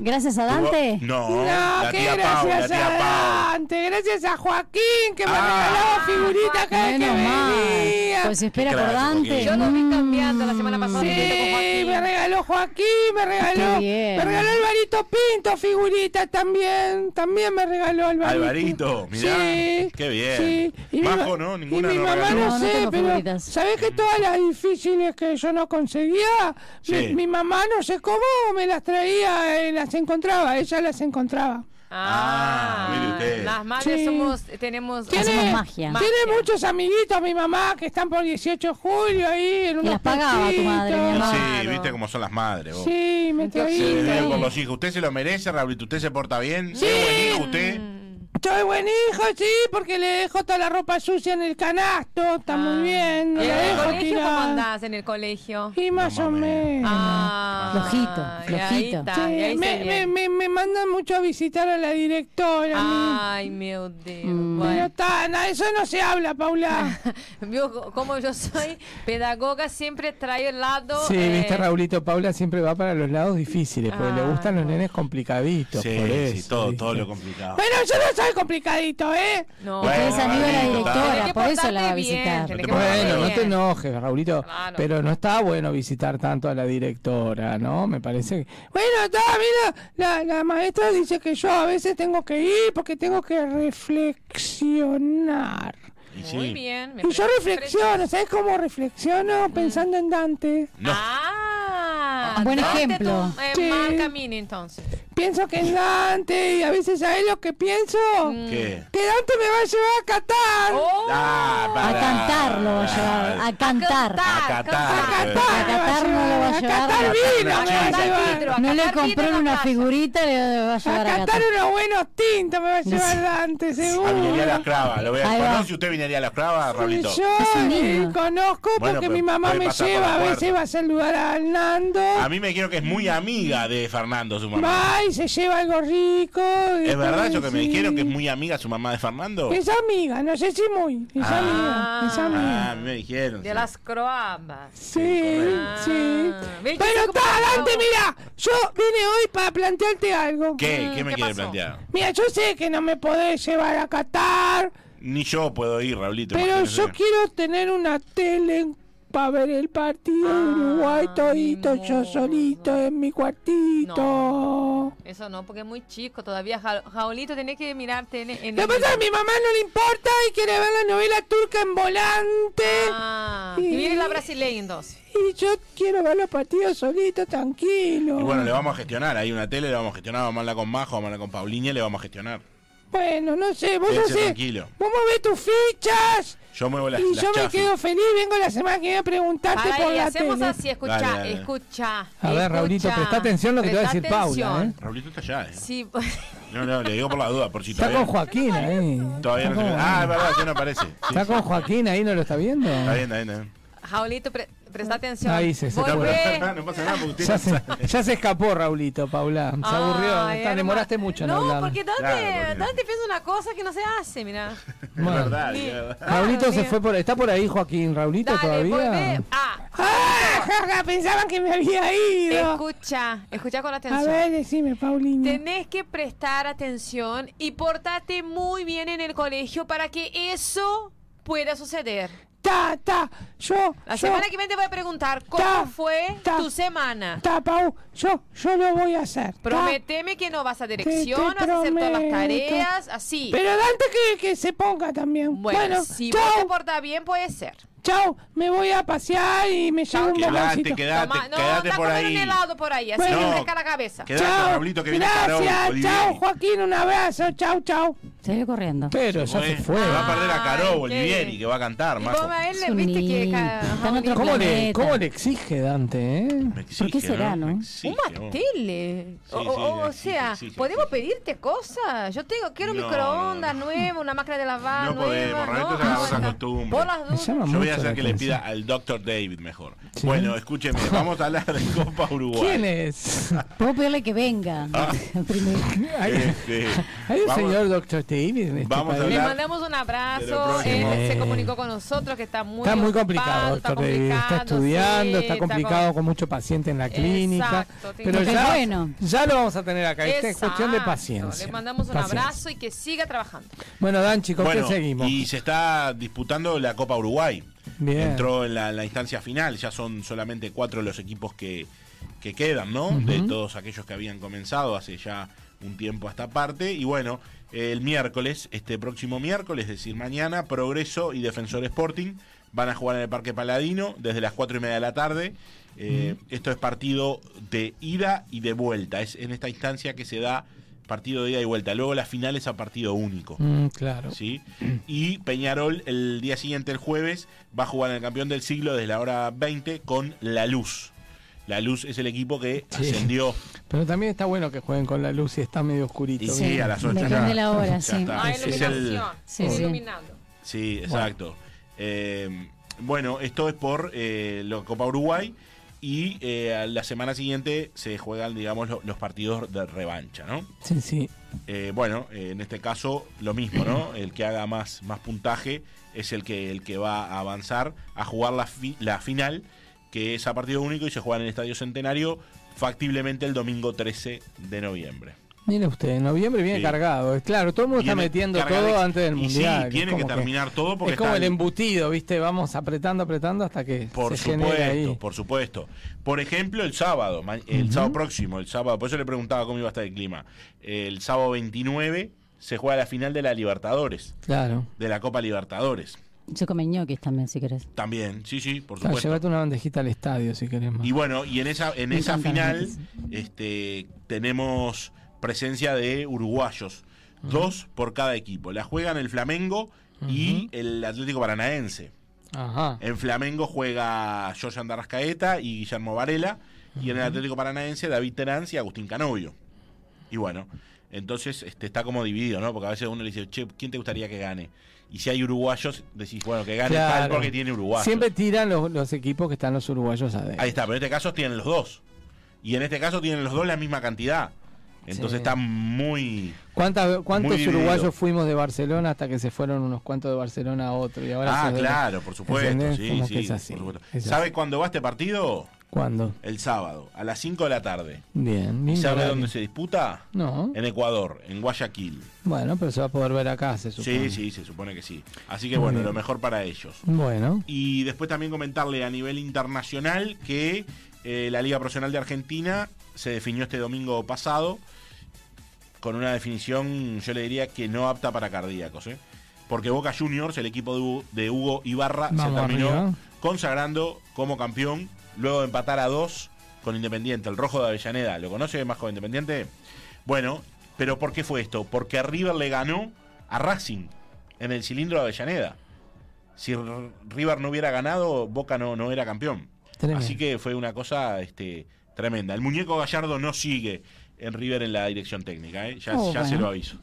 Gracias a Dante. No, No, la que tía Pau, la gracias tía a Pau. Dante, gracias a Joaquín que me Ah. regalaba figuritas cada vez que venía. Pues espera por Dante. Joaquín. Yo lo vi cambiando la semana pasada. Sí, con me regaló Joaquín, me regaló, me regaló Alvarito Pinto figuritas también, también me regaló Alvarito. Alvarito, mirá, Sí, qué bien. Sí. Y mi ma- ¿no? y Ninguna mi no mamá regaló. no, No, no sé, pero figuritas. ¿sabés que todas las difíciles que yo no conseguía? Sí. Mi, mi mamá no sé cómo me las traía, eh, las encontraba, ella las encontraba. Ah, mire usted. Las madres Sí. somos, tenemos... Tiene- Hacemos magia. Tiene muchos amiguitos mi mamá que están por 18 de julio ahí en Y unos las pagaba tu madre, mi mamá. Sí, Claro. viste cómo son las madres. vos. Sí, me Se viven por los hijos. ¿Usted se lo merece, Raulito? ¿Usted se porta bien? Sí. ¿Es buen hijo usted? Soy buen hijo, sí, porque le dejo toda la ropa sucia en el canasto, está muy bien, no ¿Y en el colegio cómo andás en el colegio? Y más No o menos. Ah, Flojito, flojito. Está, Sí, me, me, me, me mandan mucho a visitar a la directora. Ay, meu Deus. Mm. Pero Bueno. na- eso no se habla, Paula. Vio, como yo soy pedagoga, siempre trae el lado. Sí, eh, viste, Raulito, Paula siempre va para los lados difíciles, porque le Ah, gustan los bueno. nenes complicaditos. Sí, por eso, sí, todo, ¿viste? todo lo complicado. Pero yo no soy complicadito, ¿eh? No. Porque es amigo de la directora, por eso la va a bien, visitar. Bueno, no te enojes, Raulito. Claro. Pero no está bueno visitar tanto a la directora, ¿no? Me parece que... Bueno, está, mira, la, la maestra dice que yo a veces tengo que ir porque tengo que reflexionar. Y sí. Muy bien. me Y yo reflexiono, ¿sabes cómo reflexiono? Pensando en Dante. No. Ah, Buen Dante ejemplo. tu- eh, Sí. mal camino entonces. Pienso que es Dante y a veces, ¿sabes lo que pienso? ¿Qué? Que Dante me va a llevar a Qatar. Oh, Ah, A pará. cantar lo va a llevar. A cantar. A cantar, Qatar. cantar. A Qatar no lo va a A llevar. Qatar vino, me va a vidrio, a No le vino en una figurita, le va a A llevar a Qatar Qatar. unos buenos tintos me va a llevar Dante, A seguro. A las Cravas. Lo voy a. ¿Conoce usted Minería a las Cravas, Raulito? Yo eh, conozco Bueno, porque pero mi mamá me lleva, a veces va a saludar a Nando. A mí me quiero que es muy amiga de Fernando, su mamá. Y se lleva algo rico. y ¿Es verdad eso que me sí. dijeron que es muy amiga su mamá de Fernando? Es amiga, no sé si muy. Es Ah. amiga, es Ah, amiga. a mí me dijeron. De sí. las croabas. Sí, sí. Ah, ¿ves que Pero está? Dante, mira, yo vine hoy para plantearte algo. ¿Qué? ¿Qué me ¿qué quiere pasó? plantear? Mira, yo sé que no me podés llevar a Qatar, Ni yo puedo ir, Raulito. pero imagínese. yo quiero tener una tele para ver el partido de Uruguay Ah, todito, yo solito en mi cuartito. Eso no, porque es muy chico todavía. Ja- Jaulito, tenés que mirarte en, en Lo que el- pasa es que a mi mamá no le importa y quiere ver la novela turca en volante. Ah, Y- y viene la brasileña entonces. Y yo quiero ver los partidos solito, tranquilo. Y bueno, le vamos a gestionar. Hay una tele, le vamos a gestionar. Vamos a hablar con Majo, vamos a hablar con Pauliña, le vamos a gestionar. Bueno, no sé, vos no sé. tranquilo. Vos movés tus fichas. Yo muevo las, y las yo me quedo feliz. Vengo la semana que viene a preguntarte por ahí, la hacemos tele. así, escucha, Dale, dale. escucha. A ver, Raulito, presta atención lo que te va a decir Paula. ¿eh? Raulito está allá, ¿eh? Sí, No, no, le digo por la duda, por si Está todavía, con Joaquín ahí. todavía no Está se con- me- Ah, es verdad, que no aparece. Sí, Está sí. con Joaquín ahí, ¿no lo está viendo? Está bien, está bien, está bien. Jaulito, pre- presta atención. Ahí se- se. No pasa nada Ya no se, ya se escapó Raulito, Paula. Se aburrió. Está- demoraste mucho en No, hablar. porque Dante, Claro, porque- Dante piensa una cosa que no se hace, mira. Es Bueno. verdad, Ni- es verdad. Raulito Ah, se mira. fue por... ¿Está por ahí Joaquín Raulito Dale, todavía? volvé. Ah, ¡Ah! Pensaban que me había ido. escucha, escucha con A atención. ver, decime, Paulina. Tenés que prestar atención y portarte muy bien en el colegio para que eso pueda suceder. Ta, ta, yo, La yo, semana que viene te voy a preguntar cómo Ta, fue ta. tu semana. ta, Pau, yo, yo lo voy a hacer. Prometeme que no vas a Te- dirección, te vas a hacer todas las tareas, así. Pero Dante que, que se ponga también. bueno, Bueno, si vos te portas bien, puede ser. Chau, me voy a pasear y me llevo un Quedate, bomboncito. quedate, Toma, no, quedate anda por a comer un ahí. helado por ahí, así Bueno. te No. la cabeza. Quedate, Chau, Raulito, que viene Carol. gracias, chau, Joaquín, un abrazo, chau, chau. Salió corriendo. Pero ya se fue. Va a perder a Caro Ay, Bolivieri, qué- que va a cantar, Y majo. vos a él Es le un viste que... niño. ca- Está en otro ¿Cómo le, planeta. ¿Cómo le exige Dante, eh? Me ¿Por qué será, no? Me Un exige. Sí, o, sí, o- o exige, sea, exige, ¿podemos exige. pedirte cosas? Yo tengo, quiero No, microondas no, no. nuevo, una máquina de lavar No nueva. podemos, cosa bueno. costumbre. Por las Me dudas. llama Yo voy a mucho hacer que le pida al Dr. David mejor. Sí. Bueno, escúcheme, vamos a hablar de Copa Uruguay. ¿Quién es? Puedo pedirle que venga. Hay, Este, hay un vamos- señor Dr. David en este Vamos a. Le mandamos un abrazo. Él se comunicó con nosotros que está muy Está muy complicado, está doctor David. Está estudiando, sí, está complicado con- con mucho paciente en la clínica. Exacto, pero ya, bueno. ya lo vamos a tener acá. Esta es cuestión de paciencia. Le mandamos un Paciencia. abrazo y que siga trabajando. Bueno, Dan, chicos, Bueno, ¿qué seguimos? y se está disputando la Copa Uruguay. Bien. Entró en la, la instancia final, ya son solamente cuatro los equipos que, que quedan, ¿no? De todos aquellos que habían comenzado hace ya un tiempo a esta parte. Y bueno, el miércoles, este próximo miércoles, es decir, mañana, Progreso y Defensor Sporting van a jugar en el Parque Paladino desde las cuatro y media de la tarde. Eh, Esto es partido de ida y de vuelta. Es en esta instancia que se da partido de ida y vuelta. Luego la final es a partido único. Mm, claro. ¿sí? Y Peñarol el día siguiente, el jueves, va a jugar en el campeón del siglo desde la hora 20 con La Luz. La Luz es el equipo que Sí. ascendió. Pero también está bueno que jueguen con la luz y está medio oscurito. Sí, a las 8 Depende de la hora, ya sí. está. Ah, Es el-. Sí, sí. Iluminando. Sí, exacto. Eh, bueno, esto es por eh, la Copa Uruguay y eh, la semana siguiente se juegan, digamos, lo- los partidos de revancha, ¿no? Sí, sí. Eh, bueno, eh, en este caso lo mismo, ¿no? El que haga más, más puntaje es el que, el que va a avanzar a jugar la, fi- la final, que es a partido único y se juega en el Estadio Centenario, factiblemente el domingo 13 de noviembre. Mire usted, en noviembre viene Sí. cargado. Es Claro, todo el mundo está metiendo todo de- antes del y sí, mundial. tiene Es que terminar todo porque Es como está el embutido, ¿viste? Vamos apretando, apretando hasta que Por se genere supuesto, ahí. por supuesto. Por ejemplo, el sábado, el sábado próximo, el sábado, por eso le preguntaba cómo iba a estar el clima. El sábado 29 se juega la final de la Libertadores, Claro. de la Copa Libertadores. Se comen ñoquis también, si querés. También, sí, sí, por Claro, supuesto. llévate una bandejita al estadio si querés más. Y bueno, y en esa, en Me esa final este, tenemos presencia de uruguayos, dos por cada equipo. La juegan el Flamengo y el Atlético Paranaense. Ajá. En Flamengo juega Jorge Darrascaeta y Guillermo Varela. Y en el Atlético Paranaense David Terán y Agustín Canovio. Y bueno, entonces este, está como dividido, ¿no? Porque a veces uno le dice, che, ¿quién te gustaría que gane? Y si hay uruguayos, decís, bueno, que gane tal porque tiene uruguayos. Siempre tiran los, los equipos que están los uruguayos adentro. Ahí está, pero en este caso tienen los dos. Y en este caso tienen los dos la misma cantidad. Entonces Sí. está muy... ¿Cuántas, ¿Cuántos Muy uruguayos fuimos de Barcelona hasta que se fueron unos cuantos de Barcelona a otro? Y ahora Ah, claro, por supuesto. Sí, sí, que es así, por supuesto. es ¿Sabe cuándo va este partido? ¿Cuándo? El sábado, a las 5 de la tarde. Bien. ¿Y sabe dónde se disputa? No. En Ecuador, en Guayaquil. Bueno, pero se va a poder ver acá, se supone. Sí, sí, se supone que sí. Así que Muy bueno, bien. lo mejor para ellos. Bueno. Y después también comentarle a nivel internacional que eh, la Liga Profesional de Argentina se definió este domingo pasado con una definición, yo le diría que no apta para cardíacos. ¿eh? Porque Boca Juniors, el equipo de Hugo, de Hugo Ibarra, se terminó arriba. consagrando como campeón luego de empatar a dos con Independiente, el rojo de Avellaneda. ¿Lo conoce más con Independiente? Bueno, pero ¿por qué fue esto? Porque River le ganó a Racing en el cilindro de Avellaneda. Si River no hubiera ganado, Boca no, no era campeón. Tremendo. Así que fue una cosa este, tremenda. El muñeco Gallardo no sigue en River en la dirección técnica, ¿eh? ya, Oh, ya se lo aviso.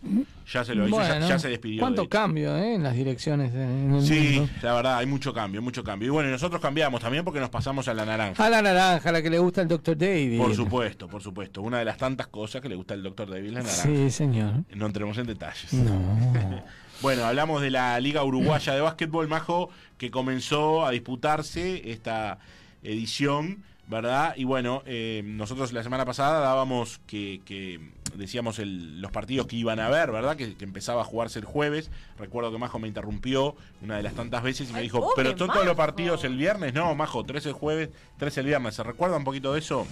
Ya se lo aviso, ya- Bueno, ya, se despidió. ¿Cuánto de cambio eh, en las direcciones en el Sí, mundo? la verdad, hay mucho cambio, mucho cambio. Y bueno, nosotros cambiamos también porque nos pasamos a la naranja. A la naranja, a la que le gusta el Dr. David. Por supuesto, por supuesto. Una de las tantas cosas que le gusta al doctor David la naranja. Sí, señor. No entremos en detalles. No. Bueno, hablamos de la Liga Uruguaya de Básquetbol, Majo, que comenzó a disputarse esta edición, ¿verdad? Y bueno, eh, nosotros la semana pasada dábamos que, que decíamos el- los partidos que iban a ver, ¿verdad? Que, que empezaba a jugarse el jueves. Recuerdo que Majo me interrumpió una de las tantas veces y me Ay, dijo, pobre pero son todos los Majo". partidos el viernes. No, Majo, tres el jueves, tres el viernes. ¿Se recuerda un poquito de eso?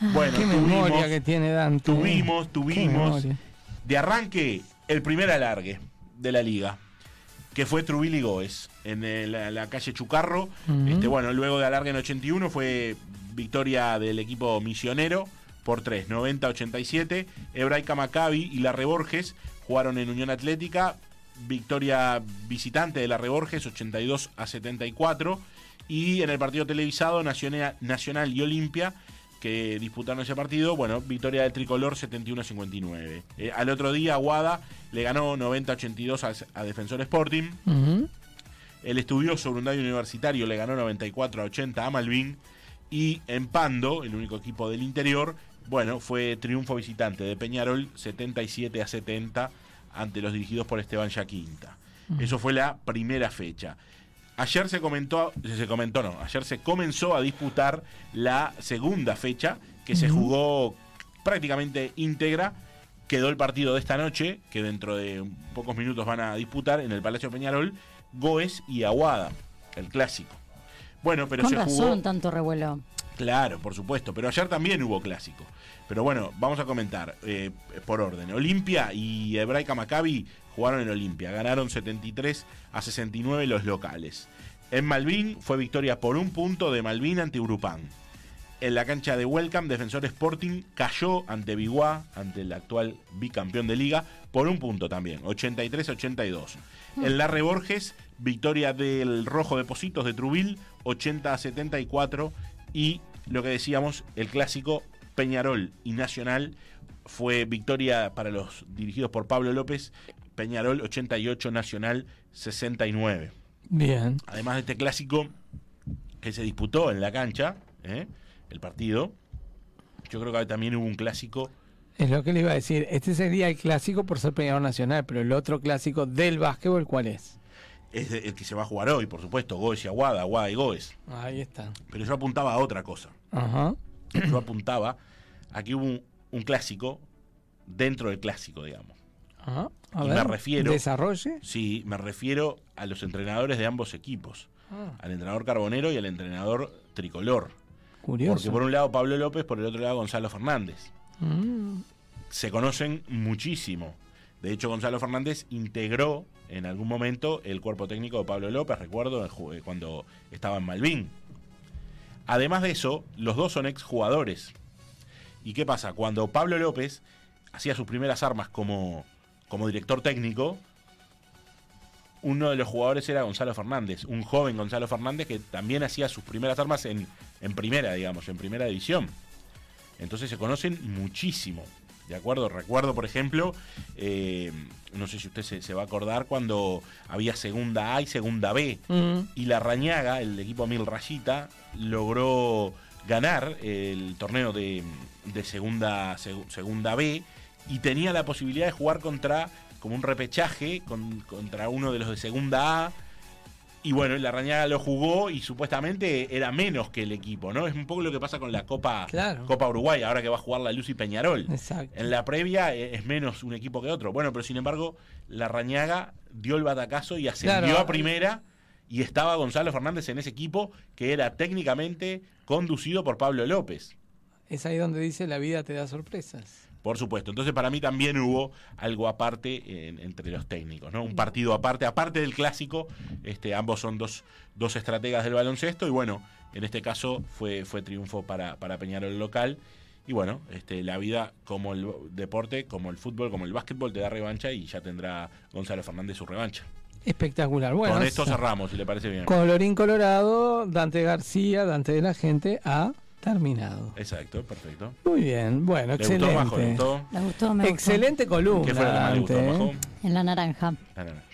Bueno, Qué tuvimos, memoria que tiene Dante. tuvimos, tuvimos de arranque el primer alargue de la liga, que fue Trubil y Goes, en el- la, la calle Chucarro. Este, bueno, luego de alargue en 81 fue victoria del equipo misionero por 3, 90-87. Hebraica Maccabi y la Reborges jugaron en Unión Atlética, victoria visitante de la Reborges 82 a 74 y en el partido televisado Nacional, y Olimpia que disputaron ese partido, bueno, victoria del tricolor 71 a 59. Eh, al otro día Aguada le ganó 90 a 82 a, a Defensor Sporting. Ujú. El estudioso Brundario Universitario le ganó 94 a 80 a Malvin. Y en Pando, el único equipo del interior, bueno, fue triunfo visitante de Peñarol 77 a 70 ante los dirigidos por Esteban Yaquinta. Eso fue la primera fecha. Ayer se comentó, se comentó no, ayer se comenzó a disputar la segunda fecha que se jugó prácticamente íntegra. Quedó el partido de esta noche, que dentro de pocos minutos van a disputar en el Palacio Peñarol, Goes y Aguada, el clásico. Bueno, pero Con se razón jugó. tanto revuelo. Claro, por supuesto. Pero ayer también hubo clásico. Pero bueno, vamos a comentar eh, por orden. Olimpia y Hebraica Maccabi jugaron en Olimpia. Ganaron 73 a 69 los locales. En Malvin fue victoria por un punto de Malvin ante Urupán. En la cancha de Welcome, Defensor Sporting cayó ante Biguá, ante el actual bicampeón de liga, por un punto también, 83-82. En la Reborges, victoria del Rojo de Positos de Trubil, 80 a 74. Y lo que decíamos, el clásico Peñarol y Nacional fue victoria para los dirigidos por Pablo López, Peñarol 88, Nacional 69. Bien. Además de este clásico que se disputó en la cancha, ¿eh? el partido, yo creo que también hubo un clásico. Es lo que le iba a decir. Este sería el clásico por ser Peñarol Nacional, pero el otro clásico del básquetbol, ¿cuál es? Es el que se va a jugar hoy, por supuesto, Goes y Aguada, Aguada y Goes. Ahí está. Pero yo apuntaba a otra cosa. Ajá. Yo apuntaba a que hubo un, un clásico dentro del clásico, digamos. Ajá. A y ver, me refiero. ¿Desarrolle? Sí, me refiero a los entrenadores de ambos equipos. Ah. Al entrenador Carbonero y al entrenador Tricolor. Curioso. Porque por un lado Pablo López, por el otro lado Gonzalo Fernández. Mm. Se conocen muchísimo. De hecho, Gonzalo Fernández integró en algún momento el cuerpo técnico de Pablo López, recuerdo, eh, cuando estaba en Malvin. Además de eso, los dos son exjugadores. ¿Y qué pasa? Cuando Pablo López hacía sus primeras armas como, como director técnico, uno de los jugadores era Gonzalo Fernández, un joven Gonzalo Fernández que también hacía sus primeras armas en, en primera, digamos, en primera división. Entonces se conocen muchísimo. ¿De acuerdo? Recuerdo, por ejemplo, eh, no sé si usted se, se va a acordar cuando había segunda A y segunda B. Mm. Y la Rañaga, el equipo Mil Rayita, logró ganar el torneo de, de segunda, seg- segunda B y tenía la posibilidad de jugar contra, como un repechaje, con- contra uno de los de segunda A. Y bueno, la Rañaga lo jugó y supuestamente era menos que el equipo, ¿no? Es un poco lo que pasa con la Copa, Claro. Copa Uruguay, ahora que va a jugar la Luz y Peñarol. Exacto. En la previa eh, es menos un equipo que otro. Bueno, pero sin embargo, la Rañaga dio el batacazo y ascendió Claro. a primera. Y estaba Gonzalo Fernández en ese equipo que era técnicamente conducido por Pablo López. Es ahí donde dice la vida te da sorpresas. Por supuesto. Entonces, para mí también hubo algo aparte en- entre los técnicos, ¿no? Un partido aparte, aparte del clásico. Este, ambos son dos, dos estrategas del baloncesto. Y bueno, en este caso fue, fue triunfo para, para Peñarol local. Y bueno, este, la vida como el deporte, como el fútbol, como el básquetbol, te da revancha y ya tendrá Gonzalo Fernández su revancha. Espectacular. Bueno, Con esto cerramos, si le parece bien. Colorín Colorado, Dante García, Dante de la Gente, ha terminado. Exacto, perfecto. Muy bien, bueno, ¿Le gustó, Majo? ¿Le excelente. gustó? Me gustó, me gustó. Excelente columna. ¿Qué fue lo que más le gustó, Majo? En la naranja. La naranja.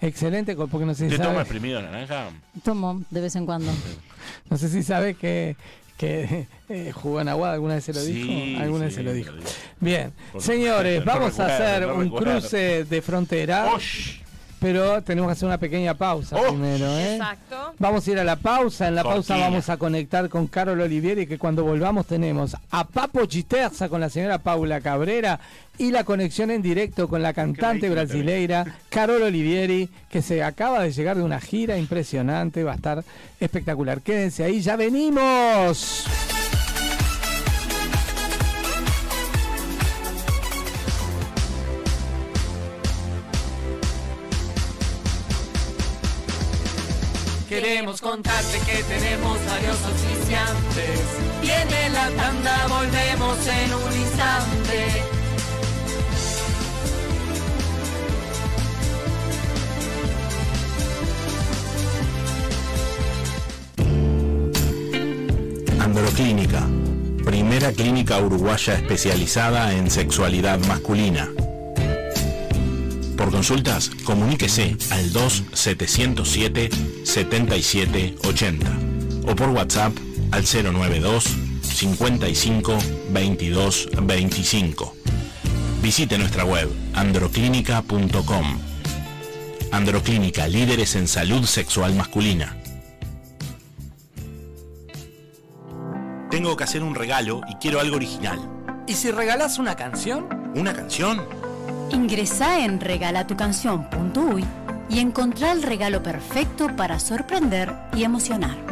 Excelente, porque no sé si ¿Usted toma sabe, exprimido de naranja? Tomo de vez en cuando. no sé si sabe que, que eh, jugó en Aguada, ¿alguna vez se lo Sí, dijo? Alguna vez sí, se lo dijo. Bien, Por señores, no vamos a hacer no un recuerdo. cruce de frontera, ¡Osh! Pero tenemos que hacer una pequeña pausa ¡Oh! primero, ¿eh? Exacto. Vamos a ir a la pausa. En la pausa vamos a conectar con Carol Olivieri, que cuando volvamos tenemos a Papo Chiterza con la señora Paula Cabrera y la conexión en directo con la cantante brasileira Carol Olivieri, que se acaba de llegar de una gira impresionante. Va a estar espectacular. Quédense ahí, ya venimos. Queremos contarte que tenemos varios auspiciantes. Viene la tanda, volvemos en un instante. Androclínica, primera clínica uruguaya especializada en sexualidad masculina por consultas, comuníquese al 2707-7780 o por WhatsApp al 092 55 22 25. Visite nuestra web androclínica.com. Androclínica, líderes en salud sexual masculina. Tengo que hacer un regalo y quiero algo original. ¿Y si regalás una canción? ¿Una canción? Ingresá en regalatucanción.uy y encontrá el regalo perfecto para sorprender y emocionar.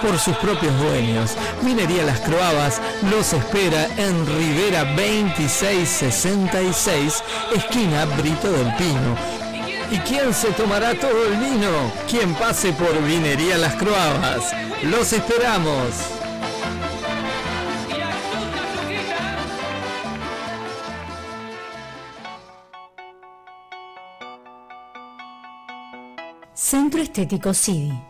por sus propios dueños. Minería Las Croabas los espera en Rivera 2666, esquina Brito del Pino. ¿Y quién se tomará todo el vino? Quien pase por Vinería Las Croabas. Los esperamos. Centro Estético CIDI.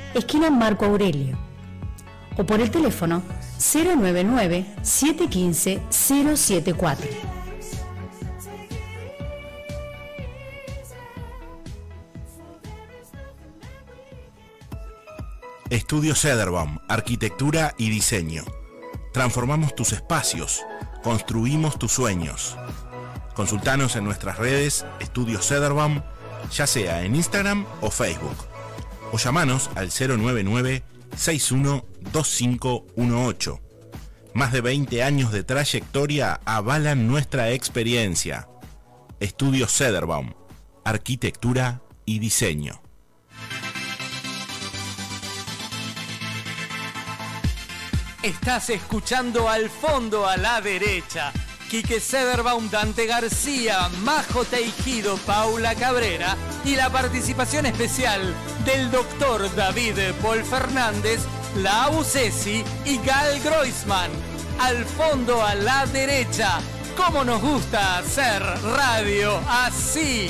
esquina Marco Aurelio. O por el teléfono 099-715-074. Estudio Cederbaum, Arquitectura y Diseño. Transformamos tus espacios, construimos tus sueños. Consultanos en nuestras redes Estudio Cederbaum, ya sea en Instagram o Facebook. O llamanos al 099 612518. Más de 20 años de trayectoria avalan nuestra experiencia. Estudio Cederbaum, Arquitectura y Diseño. Estás escuchando al fondo a la derecha. Quique Sederbaum, Dante García, Majo Teijido, Paula Cabrera y la participación especial del doctor David Paul Fernández, Lau Cesi y Gal Groisman. Al fondo a la derecha. ¿Cómo nos gusta hacer radio así?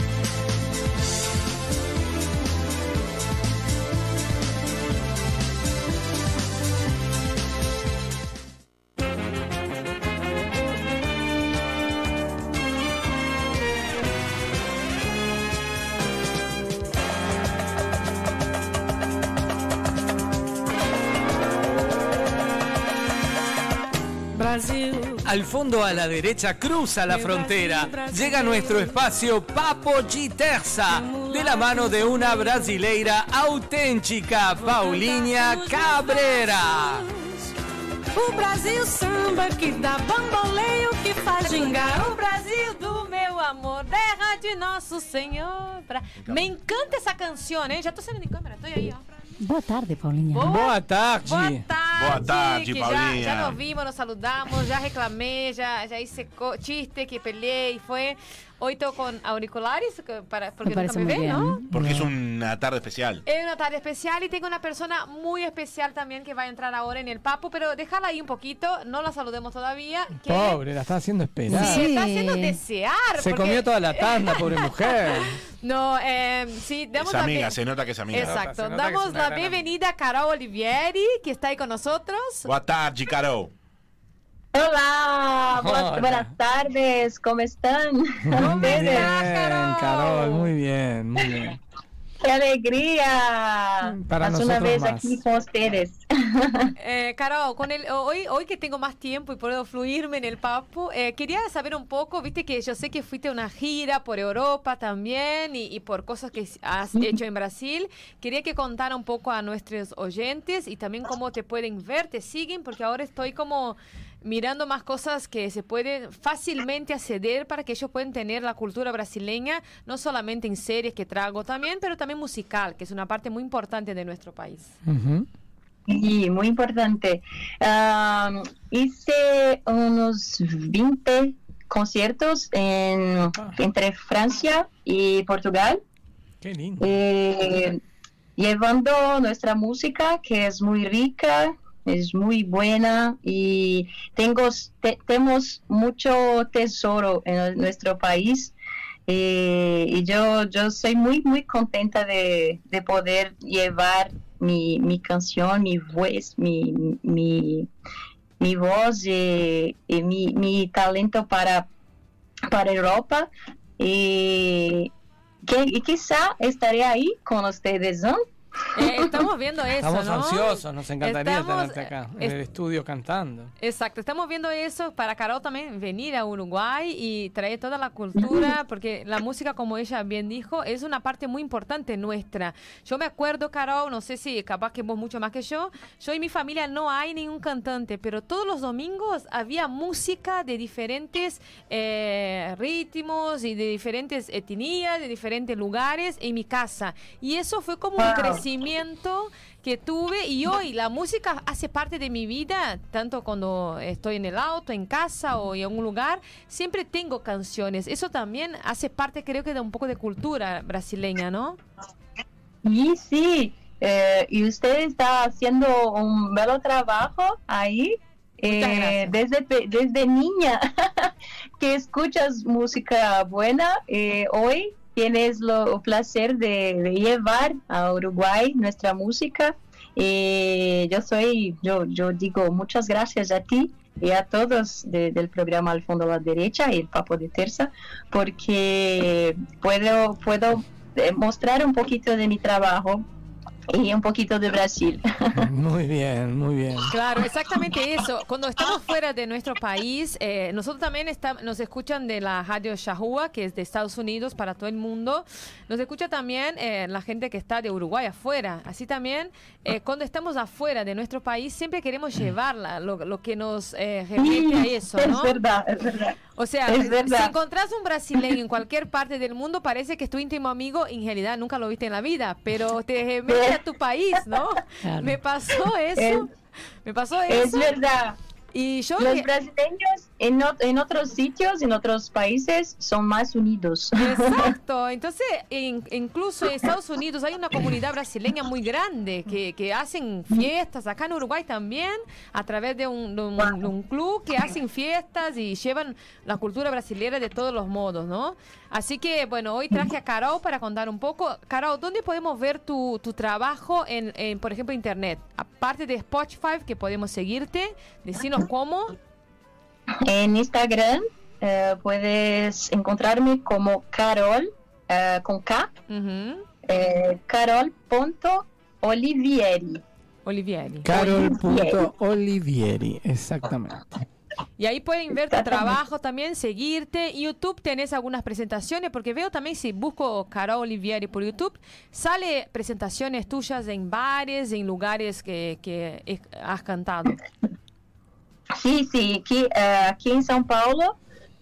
Al fondo a la derecha cruza la frontera. Llega nuestro espacio Papo Terza, de la mano de una brasileira auténtica, Paulinha Cabrera. O Brasil samba que dá bamboleio, que faz gingar. O Brasil do meu amor, terra de nosso Senhor. Bra- Me encanta essa canção, hein? Já tô saindo de câmera, tô aí, ó. Boa tarde, Paulinha. Boa- Boa tarde. Boa tarde. Boa tarde, que já, Paulinha. já nos vimos, nos saludamos, já reclamei, já, já hice chiste, que peleé y fue. Hoy tô con auriculares para, porque Me nunca me ven. ¿no? Porque es una tarde especial. Es una tarde especial y tengo una persona muy especial también que va a entrar ahora en el papo, pero déjala ahí un poquito, no la saludemos todavía. Que Pobre, la está haciendo esperar. se está haciendo desear. Se porque- comió toda la tanda, pobre mujer. No, eh, sí, damos Es la amiga, be- se nota que es amiga. Exacto, damos la bienvenida a Carol Olivieri, que está ahí con nosotros. Boa tarde, Caro. Hola, buenas, tardes, ¿cómo están? Muy bien, Carol? Carol, muy bien, muy bien. ¡Qué alegría! Para Más una nosotros vez más. aquí con ustedes. Eh, Carol, con el, hoy, hoy que tengo más tiempo y puedo fluirme en el papo, eh, quería saber un poco, viste que yo sé que fuiste a una gira por Europa también y, y por cosas que has hecho en Brasil. Quería que contara un poco a nuestros oyentes y también cómo te pueden ver, te siguen, porque ahora estoy como mirando más cosas que se pueden fácilmente acceder para que ellos puedan tener la cultura brasileña, no solamente en series que trago también, pero también musical, que es una parte muy importante de nuestro país. Y muy importante. Hice unos 20 conciertos en, entre Francia y Portugal. Qué lindo. eh, llevando nuestra música que es muy rica, es muy buena y tengo, te- tenemos mucho tesoro en nuestro país. eh, y yo, yo soy muy, muy contenta de, de poder llevar mi, mi canción, mi voz, mi, mi, voz y, y mi, mi talento para, para Europa. Y, que, y quizá estaré ahí con ustedes. Eh, estamos viendo eso, Estamos ¿no? ansiosos, nos encantaría Estamos, tenerte acá, en es- el estudio cantando. Exacto, estamos viendo eso para Carol también venir a Uruguay y traer toda la cultura, porque la música, como ella bien dijo, es una parte muy importante nuestra. Yo me acuerdo, Carol, no sé si capaz que vos mucho más que yo, yo y mi familia no hay ningún cantante, pero todos los domingos había música de diferentes eh, ritmos y de diferentes etnias, de diferentes lugares en mi casa. Y eso fue como un Wow. Crecimiento que tuve y hoy la música hace parte de mi vida, tanto cuando estoy en el auto, en casa o en algún lugar, siempre tengo canciones. Eso también hace parte creo que de un poco de cultura brasileña, ¿no? Y sí, eh, y usted está haciendo un bello trabajo ahí. eh, desde, desde niña que escuchas música buena, eh, hoy tienes lo el placer de, llevar a Uruguay nuestra música. Eh, yo soy, yo, yo digo muchas gracias a ti y a todos de- del programa Al Fondo a la Derecha y el Papo de Terza, porque puedo, puedo eh, mostrar un poquito de mi trabajo y un poquito de Brasil. Muy bien, muy bien. Claro, exactamente eso. Cuando estamos fuera de nuestro país, eh, nosotros también está- nos escuchan de la radio Shahua, que es de Estados Unidos para todo el mundo. Nos escucha también eh, la gente que está de Uruguay afuera. Así también, eh, cuando estamos afuera de nuestro país, siempre queremos llevarla, lo, lo que nos eh, remite a eso, es ¿no? verdad, es verdad. O sea, Es si encontrás un brasileño en cualquier parte del mundo, parece que es tu íntimo amigo en realidad nunca lo viste en la vida, pero te remite a tu país, ¿no? Claro. Me pasó eso. Me pasó Es eso. verdad. Y yo Los brasileños en, en otros sitios, en otros países, son más unidos. Exacto, entonces in- incluso en Estados Unidos hay una comunidad brasileña muy grande que, que hacen fiestas, acá en Uruguay también, a través de un, de un- de un club que hacen fiestas y llevan la cultura brasileña de todos los modos, ¿no? Así que bueno, hoy traje a Carol para contar un poco. Carol, ¿dónde podemos ver tu, tu trabajo en, en, por ejemplo, internet? Aparte de Spotify, que podemos seguirte, decinos cómo. En Instagram eh, puedes encontrarme como Carol, eh, con K, eh, carol.olivieri. Olivieri. Carol.olivieri, exactamente. Y ahí pueden ver tu trabajo también, seguirte. YouTube tenés algunas presentaciones, porque veo también si busco Carol Olivieri por YouTube, sale presentaciones tuyas en bares, en lugares que, que has cantado. Sí, sí, aquí, eh, aquí en São Paulo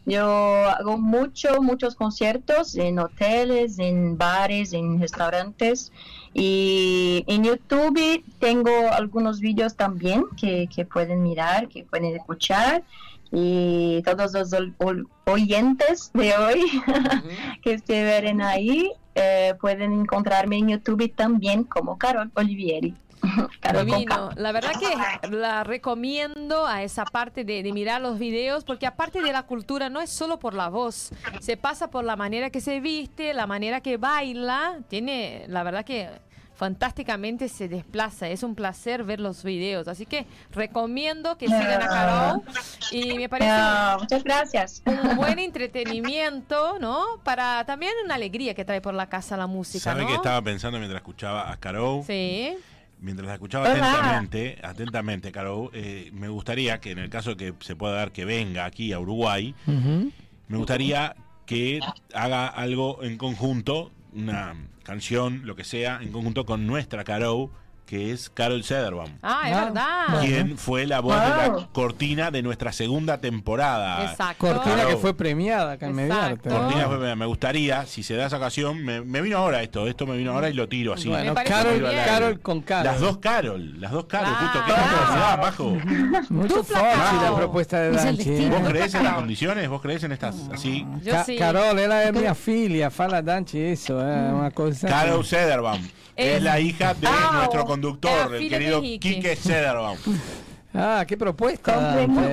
yo hago mucho, muchos conciertos en hoteles, en bares, en restaurantes. Y en YouTube tengo algunos vídeos también que, que pueden mirar, que pueden escuchar. Y todos los oyentes de hoy que estuvieron ahí eh, pueden encontrarme en YouTube también como Carol Olivieri. Divino. La verdad que la recomiendo a esa parte de, de mirar los videos, porque aparte de la cultura, no es solo por la voz, se pasa por la manera que se viste, la manera que baila, tiene, la verdad que fantásticamente se desplaza, es un placer ver los videos, así que recomiendo que sigan a Carol y me parece Ah, muchas gracias. un buen entretenimiento, ¿no? Para también una alegría que trae por la casa la música, ¿Sabe ¿no? que estaba pensando mientras escuchaba a Carol? Sí. Mientras la escuchaba Hola. atentamente, atentamente, Carol, eh, me gustaría que en el caso que se pueda dar que venga aquí a Uruguay, me gustaría que haga algo en conjunto, una canción, lo que sea, en conjunto con nuestra Carol, que es Carol Sederbaum. Ah, es verdad. Quien fue la voz de la cortina de nuestra segunda temporada. Exacto. Cortina que Carol. fue premiada acá en Mediarte. Cortina fue- me gustaría, si se da esa ocasión, me, me vino ahora esto, esto me vino ahora y lo tiro así. Bueno, Carol. Carol con Carol. Las dos Carol, las dos Carol, justo que casualidad, Majo. Mucho fácil la propuesta de Danchi. ¿Vos creés en las condiciones? ¿Vos creés en estas así? Ca- Carol, ela è mia figlia, fa la Danchi eso, è una cosa. Carol Sederbaum. Es, Es- la hija de Ah, nuestro es conductor, el querido. Quique Sederbaum. Ah, qué propuesta. Muy buena, muy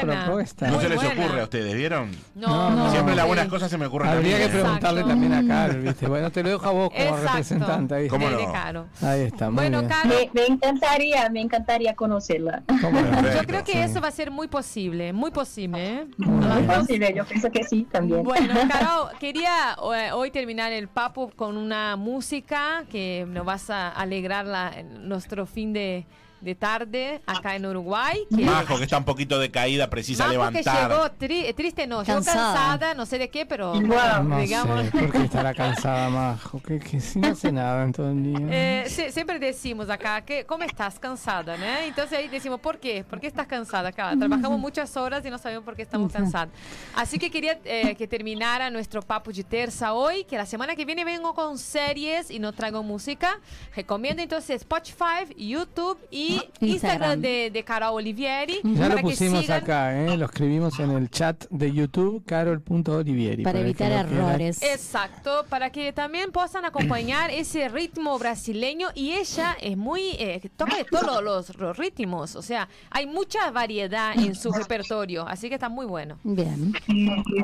qué buena. propuesta. No se les ocurre a ustedes, ¿vieron? No, no. Siempre las Sí. buenas cosas se me ocurren a mí. Habría que preguntarle también a Carol, ¿viste? Bueno, te lo dejo a vos como Exacto. representante. ¿viste? ¿Cómo no? Ahí está, muy Bueno, bien. Caro, Me, me encantaría, me encantaría conocerla. yo creo que eso va a ser muy posible, muy posible. ¿eh? Muy posible, yo pienso que sí también. Bueno, Caro, quería eh, hoy terminar el papo con una música que nos vas a alegrar la- nuestro fin de, de tarde acá en Uruguay. Que Majo, que está un poquito decaída, precisa Majo que levantar. llegó tri- triste, no, Cansada. cansada, no sé de qué, pero No digamos... sé, ¿por qué estará cansada, Majo? Que, que si no hace nada en todo el día. Eh, se- siempre decimos acá que cómo estás cansada, ¿no? Entonces ahí decimos, ¿por qué? ¿Por qué estás cansada acá? Trabajamos muchas horas y no sabemos por qué estamos cansados. Así que quería eh, que terminara nuestro papo de terza hoy, que la semana que viene vengo con series y no traigo música. Recomiendo entonces Spotify, YouTube y Instagram, Instagram. de, de Carol Olivieri. Ya lo para que pusimos sigan- acá, ¿eh? lo escribimos en el chat de YouTube, carol.olivieri. Para que evitar errores. Exacto, para que también puedan acompañar ese ritmo brasileño y ella es muy, eh, toca de todos los, los ritmos, o sea, hay mucha variedad en su repertorio, así que está muy bueno. Bien.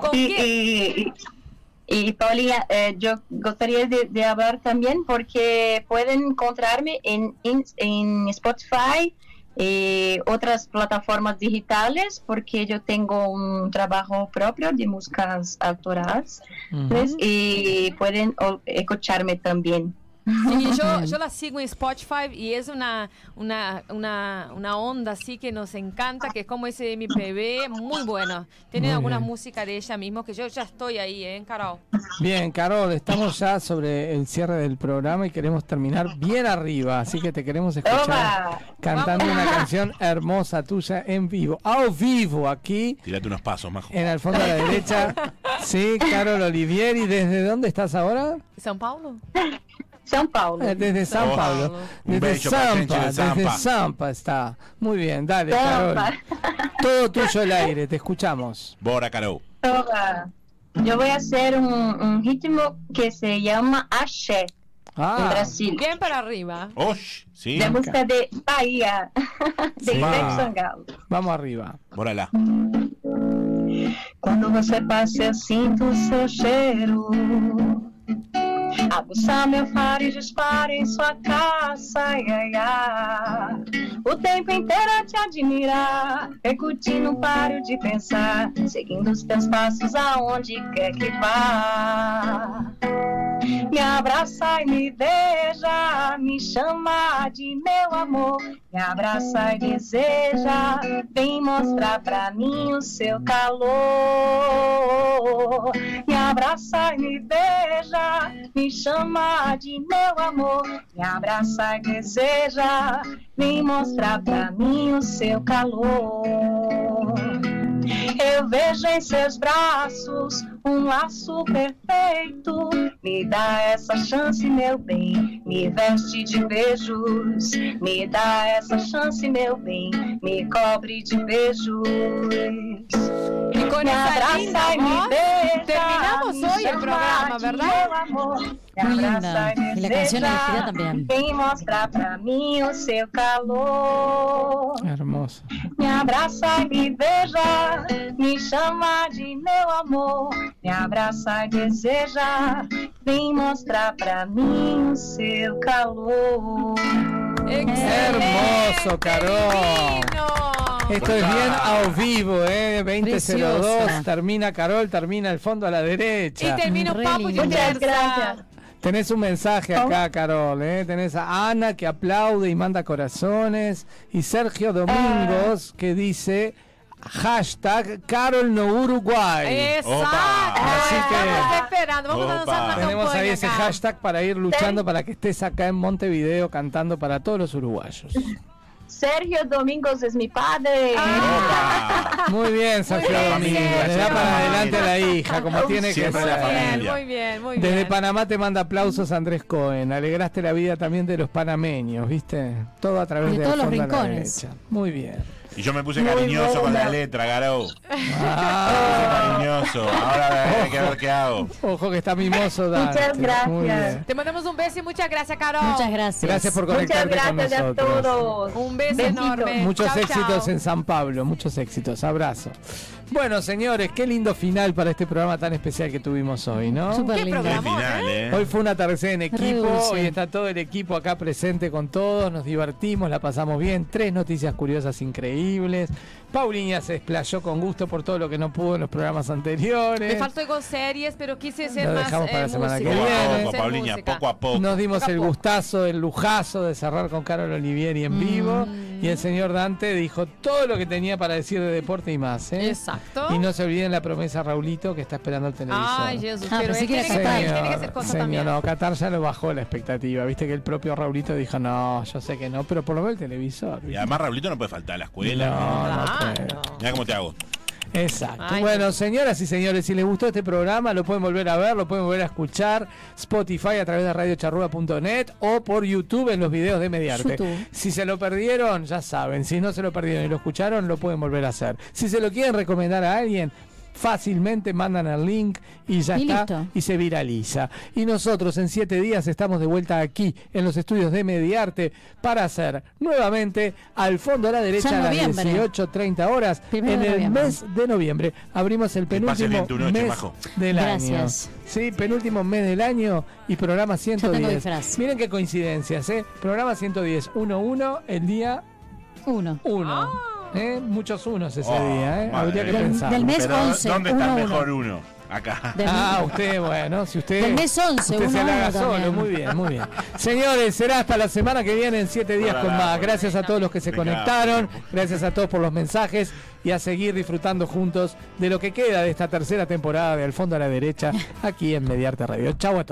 ¿Con qué? Y, Paulina, eh, yo gustaría de, de hablar también porque pueden encontrarme en, en, en Spotify y otras plataformas digitales porque yo tengo un trabajo propio de músicas autorais pues, y pueden escucharme también. Sí, yo, yo la sigo en Spotify y es una, una, una, una onda así que nos encanta, que es como ese MPB, muy bueno. Tiene Muy alguna bien. música de ella mismo que yo ya estoy ahí, ¿eh, Carol? Bien, Carol, estamos ya sobre el cierre del programa y queremos terminar bien arriba, así que te queremos escuchar Toma. cantando Vamos. una canción hermosa tuya en vivo, a vivo aquí Tirate unos pasos, Majo. en el fondo a la derecha. Sí, Carol Olivieri, ¿desde dónde estás ahora? ¿São Paulo? São Paulo. Eh, Desde San Oh, Paulo. Desde gente Sampa, de Sampa. desde Sampa está. Muy bien, dale, Sampa. Carol. Todo tuyo el aire, te escuchamos. Bora, Carol. Yo voy a hacer un, un ritmo que se llama Axé en Ah, Brasil. Bien para arriba. Osh, ¿sí? De música de Bahía, de Sí. Sangalo. vamos arriba. Bora lá. Quando você passa, eu sinto o seu cheiro. Aguçar meu faro e dispara em sua caça, ai, ai. O tempo inteiro a te admirar, percutir, não paro de pensar, seguindo os teus passos aonde quer que vá. Me abraça e me beija, me chama de meu amor. Me abraça e deseja, vem mostrar pra mim o seu calor. Me abraça e me beija, me chama de meu amor. Me abraça e deseja, vem mostrar pra mim o seu calor. Eu vejo em seus braços um laço perfeito. Me dá essa chance, meu bem. Me veste de beijos. Me dá essa chance, meu bem. Me cobre de beijos. Y con Me esa abraza linda y me besa, terminamos me hoy el programa, de ¿verdad? meu amor. Me Muy abraça linda. e Y la me canción beija, elegida también. Vem mostrar pra mim o seu calor. Hermoso. Me abraça e me beija, me chama de meu amor. Me abraça e deseja, vem mostrar pra mim o seu calor. Hermoso, Carol. Esto es bien a vivo, ¿eh? 2002. Preciosa. Termina Carol, termina el fondo a la Y derecha. termino Re Papo y. Muchas gracias. Tenés un mensaje acá, Carol, ¿eh? Tenés a Ana que aplaude y manda corazones. Y Sergio Domingos que dice hashtag Carol no Uruguay. Exacto. Así que- Estamos esperando. Vamos a lanzar Tenemos ahí ese acá. hashtag para ir luchando para que estés acá en Montevideo cantando para todos los uruguayos. Sergio Domingos es mi padre. Muy bien, Sergio bien, Domínguez. Le da para adelante a la hija, como tiene que la ser. familia. Muy bien, muy bien. Desde Panamá te manda aplausos Andrés Cohen. Alegraste la vida también de los panameños, ¿viste? Todo a través De de, todos los la rincones. derecha. Muy bien. Y yo me puse Muy cariñoso con la letra, Garou. Ah, Cariñoso. Ahora hay que ver qué hago. ojo que está mimoso Dante. Muchas gracias. Te mandamos un beso y muchas gracias, Carol. Muchas gracias. Gracias por Muchas conectarte con gracias a nosotros. todos. Un beso Besito. enorme. Muchos éxitos en San Pablo, muchos éxitos. Abrazo. Bueno, señores, qué lindo final para este programa tan especial que tuvimos hoy, ¿no? Súper Qué lindo. Final, ¿eh? Hoy fue un atardecer en equipo, hoy está todo el equipo acá presente con todos, nos divertimos, la pasamos bien, tres noticias curiosas increíbles. Paulinha se desplayó con gusto por todo lo que no pudo en los programas anteriores. Me faltó con series, pero quise ser Lo más dejamos para eh, la semana que música. Poco a viene. poco, Ser música. poco a poco. Nos dimos Poco a el poco. gustazo, el lujazo de cerrar con Carol Olivieri en vivo. Y el señor Dante dijo todo lo que tenía para decir de deporte y más. ¿eh? Exacto. Y no se olviden la promesa Raulito que está esperando el televisor. Ay, Jesús, Ah, pero pensé él que era tiene que, Qatar. tiene que hacer cosas señor, también. no, Qatar ya lo bajó la expectativa. Viste que el propio Raulito dijo, no, yo sé que no, pero por lo menos el televisor. Y ¿viste? además Raulito no puede faltar a la escuela. No, no Claro. Mira cómo te hago. Exacto. Ay, bueno, señoras y señores, si les gustó este programa, lo pueden volver a ver, lo pueden volver a escuchar Spotify a través de radiocharrúa.net o por YouTube en los videos de Mediarte. YouTube. Si se lo perdieron, ya saben. Si no se lo perdieron y lo escucharon, lo pueden volver a hacer. Si se lo quieren recomendar a alguien, fácilmente mandan el link y ya Y está listo. y se viraliza. Y nosotros en siete días estamos de vuelta aquí en los estudios de Mediarte para hacer nuevamente al fondo a la derecha a las noviembre. 18.30 horas Primero en el noviembre. mes de noviembre. Abrimos el penúltimo bien tu noche, mes Majo. del Gracias. año. Sí, penúltimo mes del año y programa tengo 110. disfraz. Miren qué coincidencias, ¿eh? Programa 110, 1-1, el día Uno. 1. ¿Eh? Muchos unos ese Oh, día, ¿eh? Habría que. Del- pensar. del mes Pero 11, ¿dónde está uno, el uno. mejor uno? Acá. Del- Ah, usted, bueno, si usted. Del mes 11, usted se uno, la haga uno solo, también. muy bien, muy bien. Señores, será hasta la semana que viene en siete días con más. Gracias a todos los que se conectaron, gracias a todos por los mensajes y a seguir disfrutando juntos de lo que queda de esta tercera temporada de Al fondo a la derecha aquí en Mediarte Radio. Chau a todos.